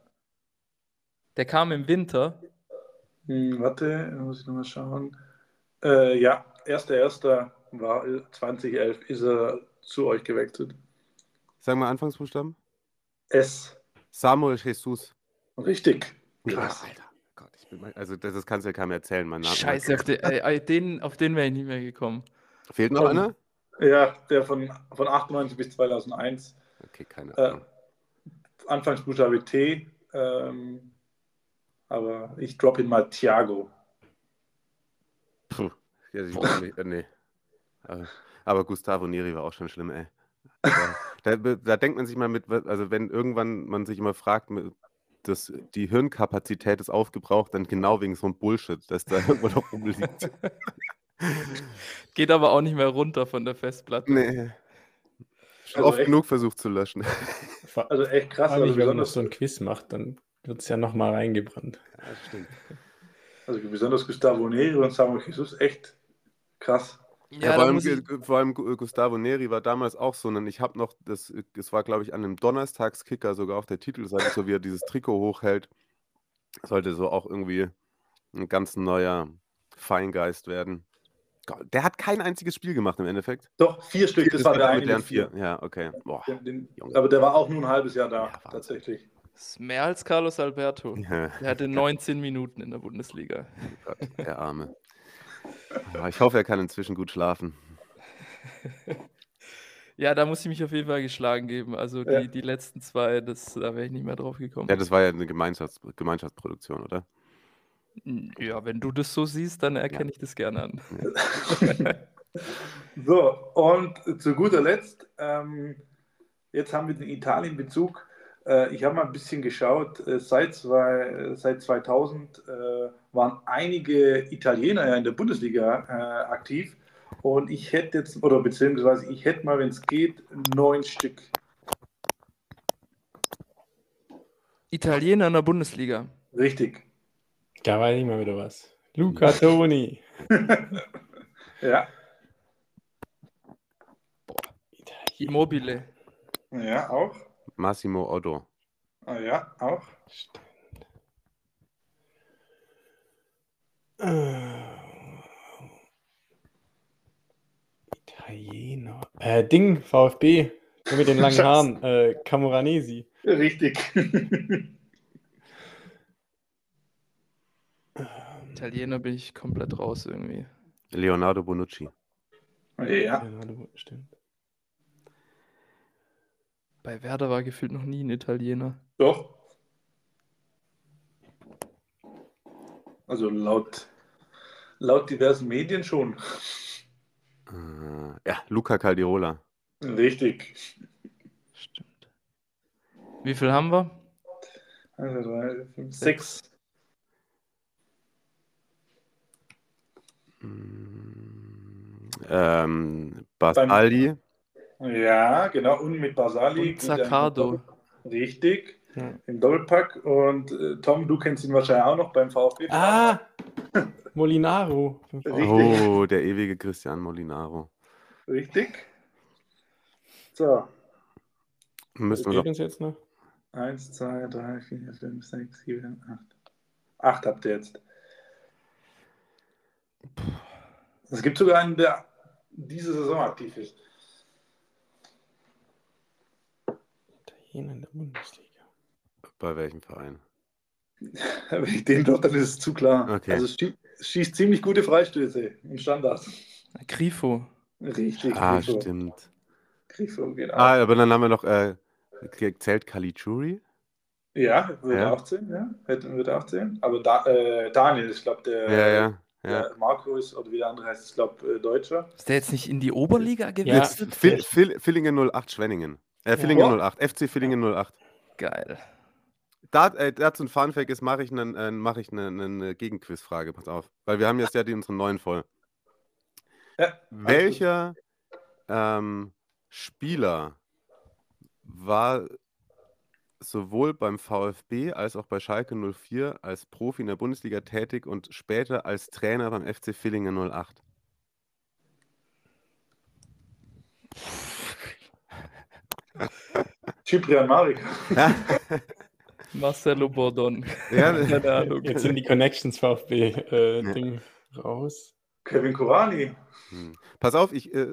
B: Der kam im Winter.
A: Hm, warte, da muss ich nochmal schauen. Äh, ja, 1.1. war 2011 ist er zu euch gewechselt.
D: sag mal Anfangsbuchstaben.
A: S.
D: Samuel Jesus.
A: Richtig.
D: Ja,
A: Krass.
D: Alter. Gott, ich bin mal, also das, das kannst du ja keinem erzählen, mein Name.
B: Scheiße, auf den, äh, den, auf den wäre ich nicht mehr gekommen.
D: Fehlt noch einer?
A: Ja, der von, von 98 bis 2001.
D: Okay, keine
A: Äh,
D: Ahnung.
A: Anfangsbuchstabe T. Ähm, aber ich drop ihn mal Thiago.
D: Puh. Ja, ich weiß nicht, äh, nee. Aber, aber Gustavo Neri war auch schon schlimm, ey. Da, da, da denkt man sich mal mit, also wenn irgendwann man sich immer fragt, dass die Hirnkapazität ist aufgebraucht, dann genau wegen so einem Bullshit, dass da irgendwo noch rumliegt. [LAUGHS]
B: Geht aber auch nicht mehr runter von der Festplatte.
D: Nee. Schon
A: Also
D: oft
A: echt?
D: genug versucht zu löschen.
A: Also echt krass. Also
C: wenn man noch
A: besonders,
C: so ein Quiz macht, dann wird es ja nochmal reingebrannt.
D: Ja, stimmt.
A: also besonders Gustavo Neri und Samuel Jesus echt krass.
D: Ja,
B: Ja,
D: vor,
B: da
D: allem,
B: ich,
D: vor allem Gu- Gustavo Neri war damals auch so ein, ich habe noch, das, das war glaube ich an einem Donnerstagskicker sogar auf der Titelseite, so wie er dieses Trikot hochhält, sollte so auch irgendwie ein ganz neuer Feingeist werden. Gott, Der hat kein einziges Spiel gemacht im Endeffekt.
A: Doch, vier Stück, das war der eine vier.
D: vier. Ja, okay. Boah.
A: Den, den, aber der war auch nur ein halbes Jahr da,
D: Ja,
A: tatsächlich.
B: das ist mehr als Carlos Alberto.
D: Ja,
B: Der hatte 19 Minuten in der Bundesliga.
D: Gott, der Arme. Ich hoffe, er kann inzwischen gut schlafen.
B: Ja, da muss ich mich auf jeden Fall geschlagen geben. Also die,
A: Ja.
B: die letzten zwei, das, da wäre ich nicht mehr drauf gekommen.
D: Ja, das war ja eine Gemeinschafts Gemeinschaftsproduktion, oder?
B: Ja, wenn du das so siehst, dann erkenne ich das gerne an. [LAUGHS]
A: So, und zu guter Letzt, ähm, jetzt haben wir den Italien-Bezug. Äh, ich habe mal ein bisschen geschaut, äh, seit, zwei, seit 2000 äh, waren einige Italiener ja in der Bundesliga äh, aktiv. Und ich hätte jetzt, oder beziehungsweise ich hätte mal, wenn es geht, neun Stück.
B: Italiener in der Bundesliga.
A: Richtig.
C: Da weiß ich mal wieder was. Luca Toni. [LAUGHS]
A: Ja,
B: Immobile.
A: ja, auch.
D: Massimo Otto.
A: Ah, ja, auch.
C: Äh, Italiener. Äh, Ding, VfB. Der mit den langen
A: Schatz.
C: Haaren. Äh, Camoranesi.
A: Richtig.
B: Italiener bin ich komplett raus irgendwie.
D: Leonardo Bonucci.
A: ja,
C: Ja, stimmt.
B: Bei Werder war gefühlt noch nie ein Italiener.
A: doch. Also laut, laut diversen Medien schon.
D: Äh, ja, Luca Caldirola.
A: Richtig.
B: Stimmt. Wie viel haben wir?
A: Also, drei, fünf, sechs.
D: Mm, Ähm, Basali.
A: Ja, genau. Und mit Basali.
B: Und Zaccardo.
A: Richtig.
C: Ja.
A: Im Doppelpack. Und äh, Tom, du kennst ihn wahrscheinlich auch noch beim VfB.
C: Ah! [LAUGHS] Molinaro.
A: Richtig.
D: Oh, der ewige Cristian Molinaro.
A: Richtig. So.
D: Müssen wir
C: uns jetzt noch?
A: Eins, zwei, drei, vier, fünf, sechs, sieben, acht. Acht habt ihr jetzt. Es gibt sogar einen, der diese Saison aktiv ist.
C: Italiener in der Bundesliga.
D: Bei welchem Verein? [LAUGHS]
A: Wenn ich den doch, dann ist es zu klar.
D: Okay.
A: Also es schie schießt ziemlich gute Freistöße im Standard.
B: Grifo.
A: Richtig.
D: Ah,
A: Grifo.
D: stimmt.
A: Grifo, genau.
D: Ah, aber dann haben wir noch, äh, zählt Caligiuri?
A: Ja, würde
D: Ja.
A: auch zählen, ja. Würde auch zählen. Aber da, äh, Daniel, ich glaube, der,
D: Ja, ja. ja.
A: der Marco ist, oder wie der andere heißt, ich glaube, äh, Deutscher.
B: Ist der jetzt nicht in die Oberliga
C: Ja.
B: gewechselt?
D: Vil Vil Villingen 08 Schwenningen. Äh, Villingen
A: Ja.
D: 08. FC Villingen 08.
B: Geil.
D: Da, äh, dazu ein Funfact ist, mache ich eine äh, mach ich eine, eine Gegenquizfrage, pass auf. Weil wir haben jetzt ja die unseren neuen voll.
A: Ja,
D: Welcher ähm, Spieler war sowohl beim VfB als auch bei Schalke 04 als Profi in der Bundesliga tätig und später als Trainer beim FC Villingen 08?
A: Cyprian Marek.
D: Ja, [LAUGHS]
B: Marcelo Bordon.
D: ja, [LAUGHS]
B: Keine Ahnung.
C: Jetzt sind die Connections VfB äh,
D: Ja.
C: Raus.
A: Kevin Kurani.
D: Hm. Pass auf, ich, äh,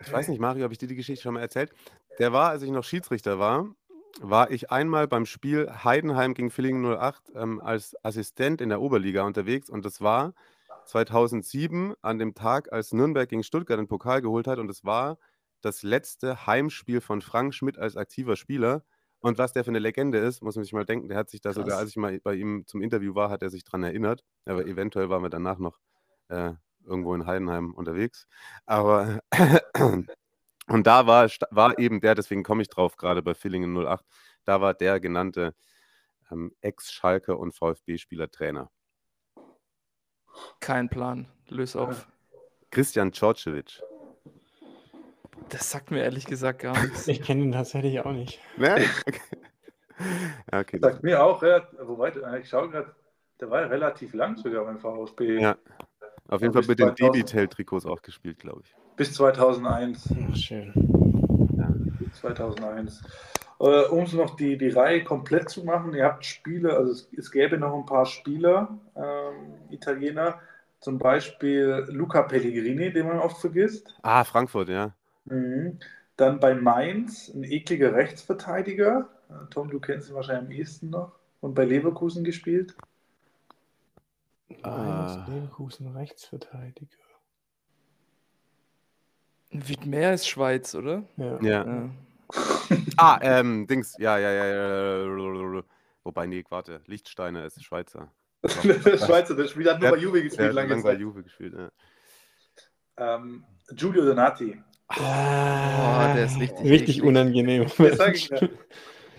D: ich weiß nicht, Mario, habe ich dir die Geschichte schon mal erzählt? Der war, als ich noch Schiedsrichter war, war ich einmal beim Spiel Heidenheim gegen Villingen 08 ähm, als Assistent in der Oberliga unterwegs und das war 2007 an dem Tag, als Nürnberg gegen Stuttgart den Pokal geholt hat und es war das letzte Heimspiel von Frank Schmidt als aktiver Spieler. Und was der für eine Legende ist, muss man sich mal denken, der hat sich da sogar, als ich mal bei ihm zum Interview war, hat er sich daran erinnert. Aber eventuell waren wir danach noch äh, irgendwo in Heidenheim unterwegs. Aber [CLEARS THROAT] und da war, war eben der, deswegen komme ich drauf, gerade bei Villingen 08, da war der genannte ähm, Ex-Schalke und VfB-Spieler Trainer.
B: Kein Plan. Löse auf.
D: Christian Djordjevic.
B: Das sagt mir ehrlich gesagt gar [LAUGHS] nichts.
C: Ich kenne ihn tatsächlich auch nicht.
D: Ne? Okay. [LAUGHS] Ja, okay.
A: Sagt mir auch, ja, wobei, äh, ich schaue gerade, der war ja relativ lang sogar beim VfB.
D: Ja. Auf jeden Fall mit den
A: 2000
D: Debitel-Trikots auch gespielt, glaube ich.
A: Bis 2001.
C: Ach, schön.
A: 2001. Äh, um es noch die, die Reihe komplett zu machen, ihr habt Spieler, also es, es gäbe noch ein paar Spieler, ähm, Italiener, zum Beispiel Luca Pellegrini, den man oft vergisst.
D: Ah, Frankfurt, ja.
A: Mhm. Dann bei Mainz ein ekliger Rechtsverteidiger. Äh, Tom, du kennst ihn wahrscheinlich am ehesten noch. Und bei Leverkusen gespielt.
C: Mainz,
D: Ah.
C: Leverkusen, Rechtsverteidiger.
B: Wiedmer ist Schweiz, oder?
C: Ja.
D: Ja.
B: Ja.
D: Ah, ähm, Dings, ja, ja, ja, ja. Wobei, nee, warte, Lichtsteiner ist Schweizer. [LAUGHS]
A: Schweizer, der Spieler hat nur bei Juve
D: Der
A: gespielt,
D: hat
A: lange
D: lange bei
A: Zeit.
D: Juve gespielt, ja.
A: Ähm, Giulio Donati.
B: Boah, der ist richtig
C: Richtig unangenehm.
A: Ja.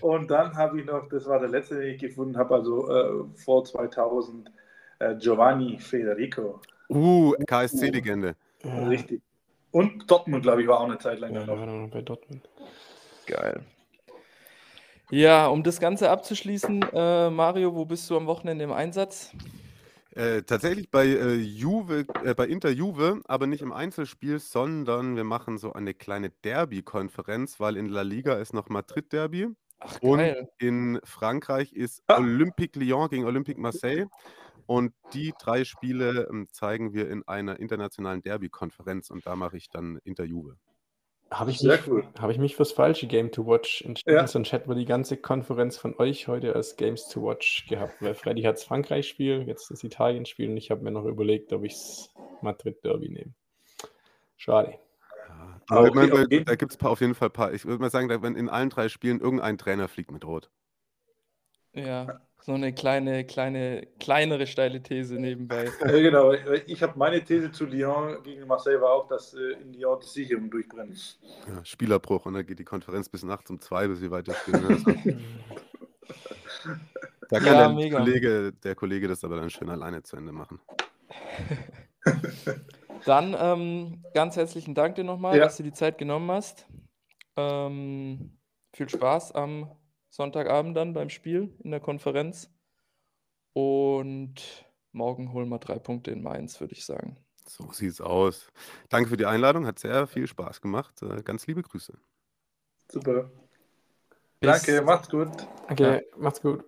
A: Und dann habe ich noch, das war der letzte, den ich gefunden habe, also äh, vor 2000, äh, Giovanni Federico.
D: Uh, KSC-Legende.
C: Ja.
A: Richtig. Und Dortmund, glaube ich, war auch eine Zeit lang
C: Ja, war noch bei Dortmund.
B: Geil. Ja, um das Ganze abzuschließen, äh, Mario, wo bist du am Wochenende im Einsatz?
D: Äh, tatsächlich bei äh, Juve, äh, bei Inter Juve, aber nicht im Einzelspiel, sondern wir machen so eine kleine Derby-Konferenz, weil in La Liga ist noch Madrid-Derby
B: Ach,
D: und
B: geil.
D: in Frankreich ist
A: Ah.
D: Olympique Lyon gegen Olympique Marseille. Und die drei Spiele ähm, zeigen wir in einer internationalen Derby-Konferenz und da mache ich dann Inter Juve.
C: Habe ich,
A: Sehr
C: mich-
A: cool.
C: habe ich mich fürs falsche Game to Watch entschieden,
A: Ja.
C: sonst hätten wir die ganze Konferenz von euch heute als Games to Watch gehabt. Weil Freddy hat das Frankreich-Spiel, jetzt das Italien-Spiel und ich habe mir noch überlegt, ob ich das Madrid-Derby nehme. Schade.
D: Ja,
A: Aber okay,
D: ich
A: auf jeden-
D: da gibt es auf jeden Fall ein paar. Ich würde mal sagen, da, wenn in allen drei Spielen irgendein Trainer fliegt mit Rot.
B: Ja, so eine kleine, kleine, kleinere steile These nebenbei. [LAUGHS]
A: Ja, genau. Ich habe meine These zu Lyon gegen Marseille war auch, dass äh, in Lyon die Sicherung durchbrennt.
D: Ja, Spielerbruch und dann geht die Konferenz bis nachts um zwei, bis sie weiterspielen. [LAUGHS] Da kann
B: Ja,
D: der,
B: mega.
D: Kollege, der Kollege das aber dann schön alleine zu Ende machen. [LAUGHS]
B: Dann ähm, ganz herzlichen Dank dir nochmal,
A: Ja.
B: dass du die Zeit genommen hast. Ähm, viel Spaß am Sonntagabend dann beim Spiel in der Konferenz. Und morgen holen wir drei Punkte in Mainz, würde ich sagen.
D: So sieht's aus. Danke für die Einladung, hat sehr viel Spaß gemacht. Äh, Ganz liebe Grüße.
A: Super.
B: Bis-
A: Danke, macht's gut.
C: Okay, macht's gut.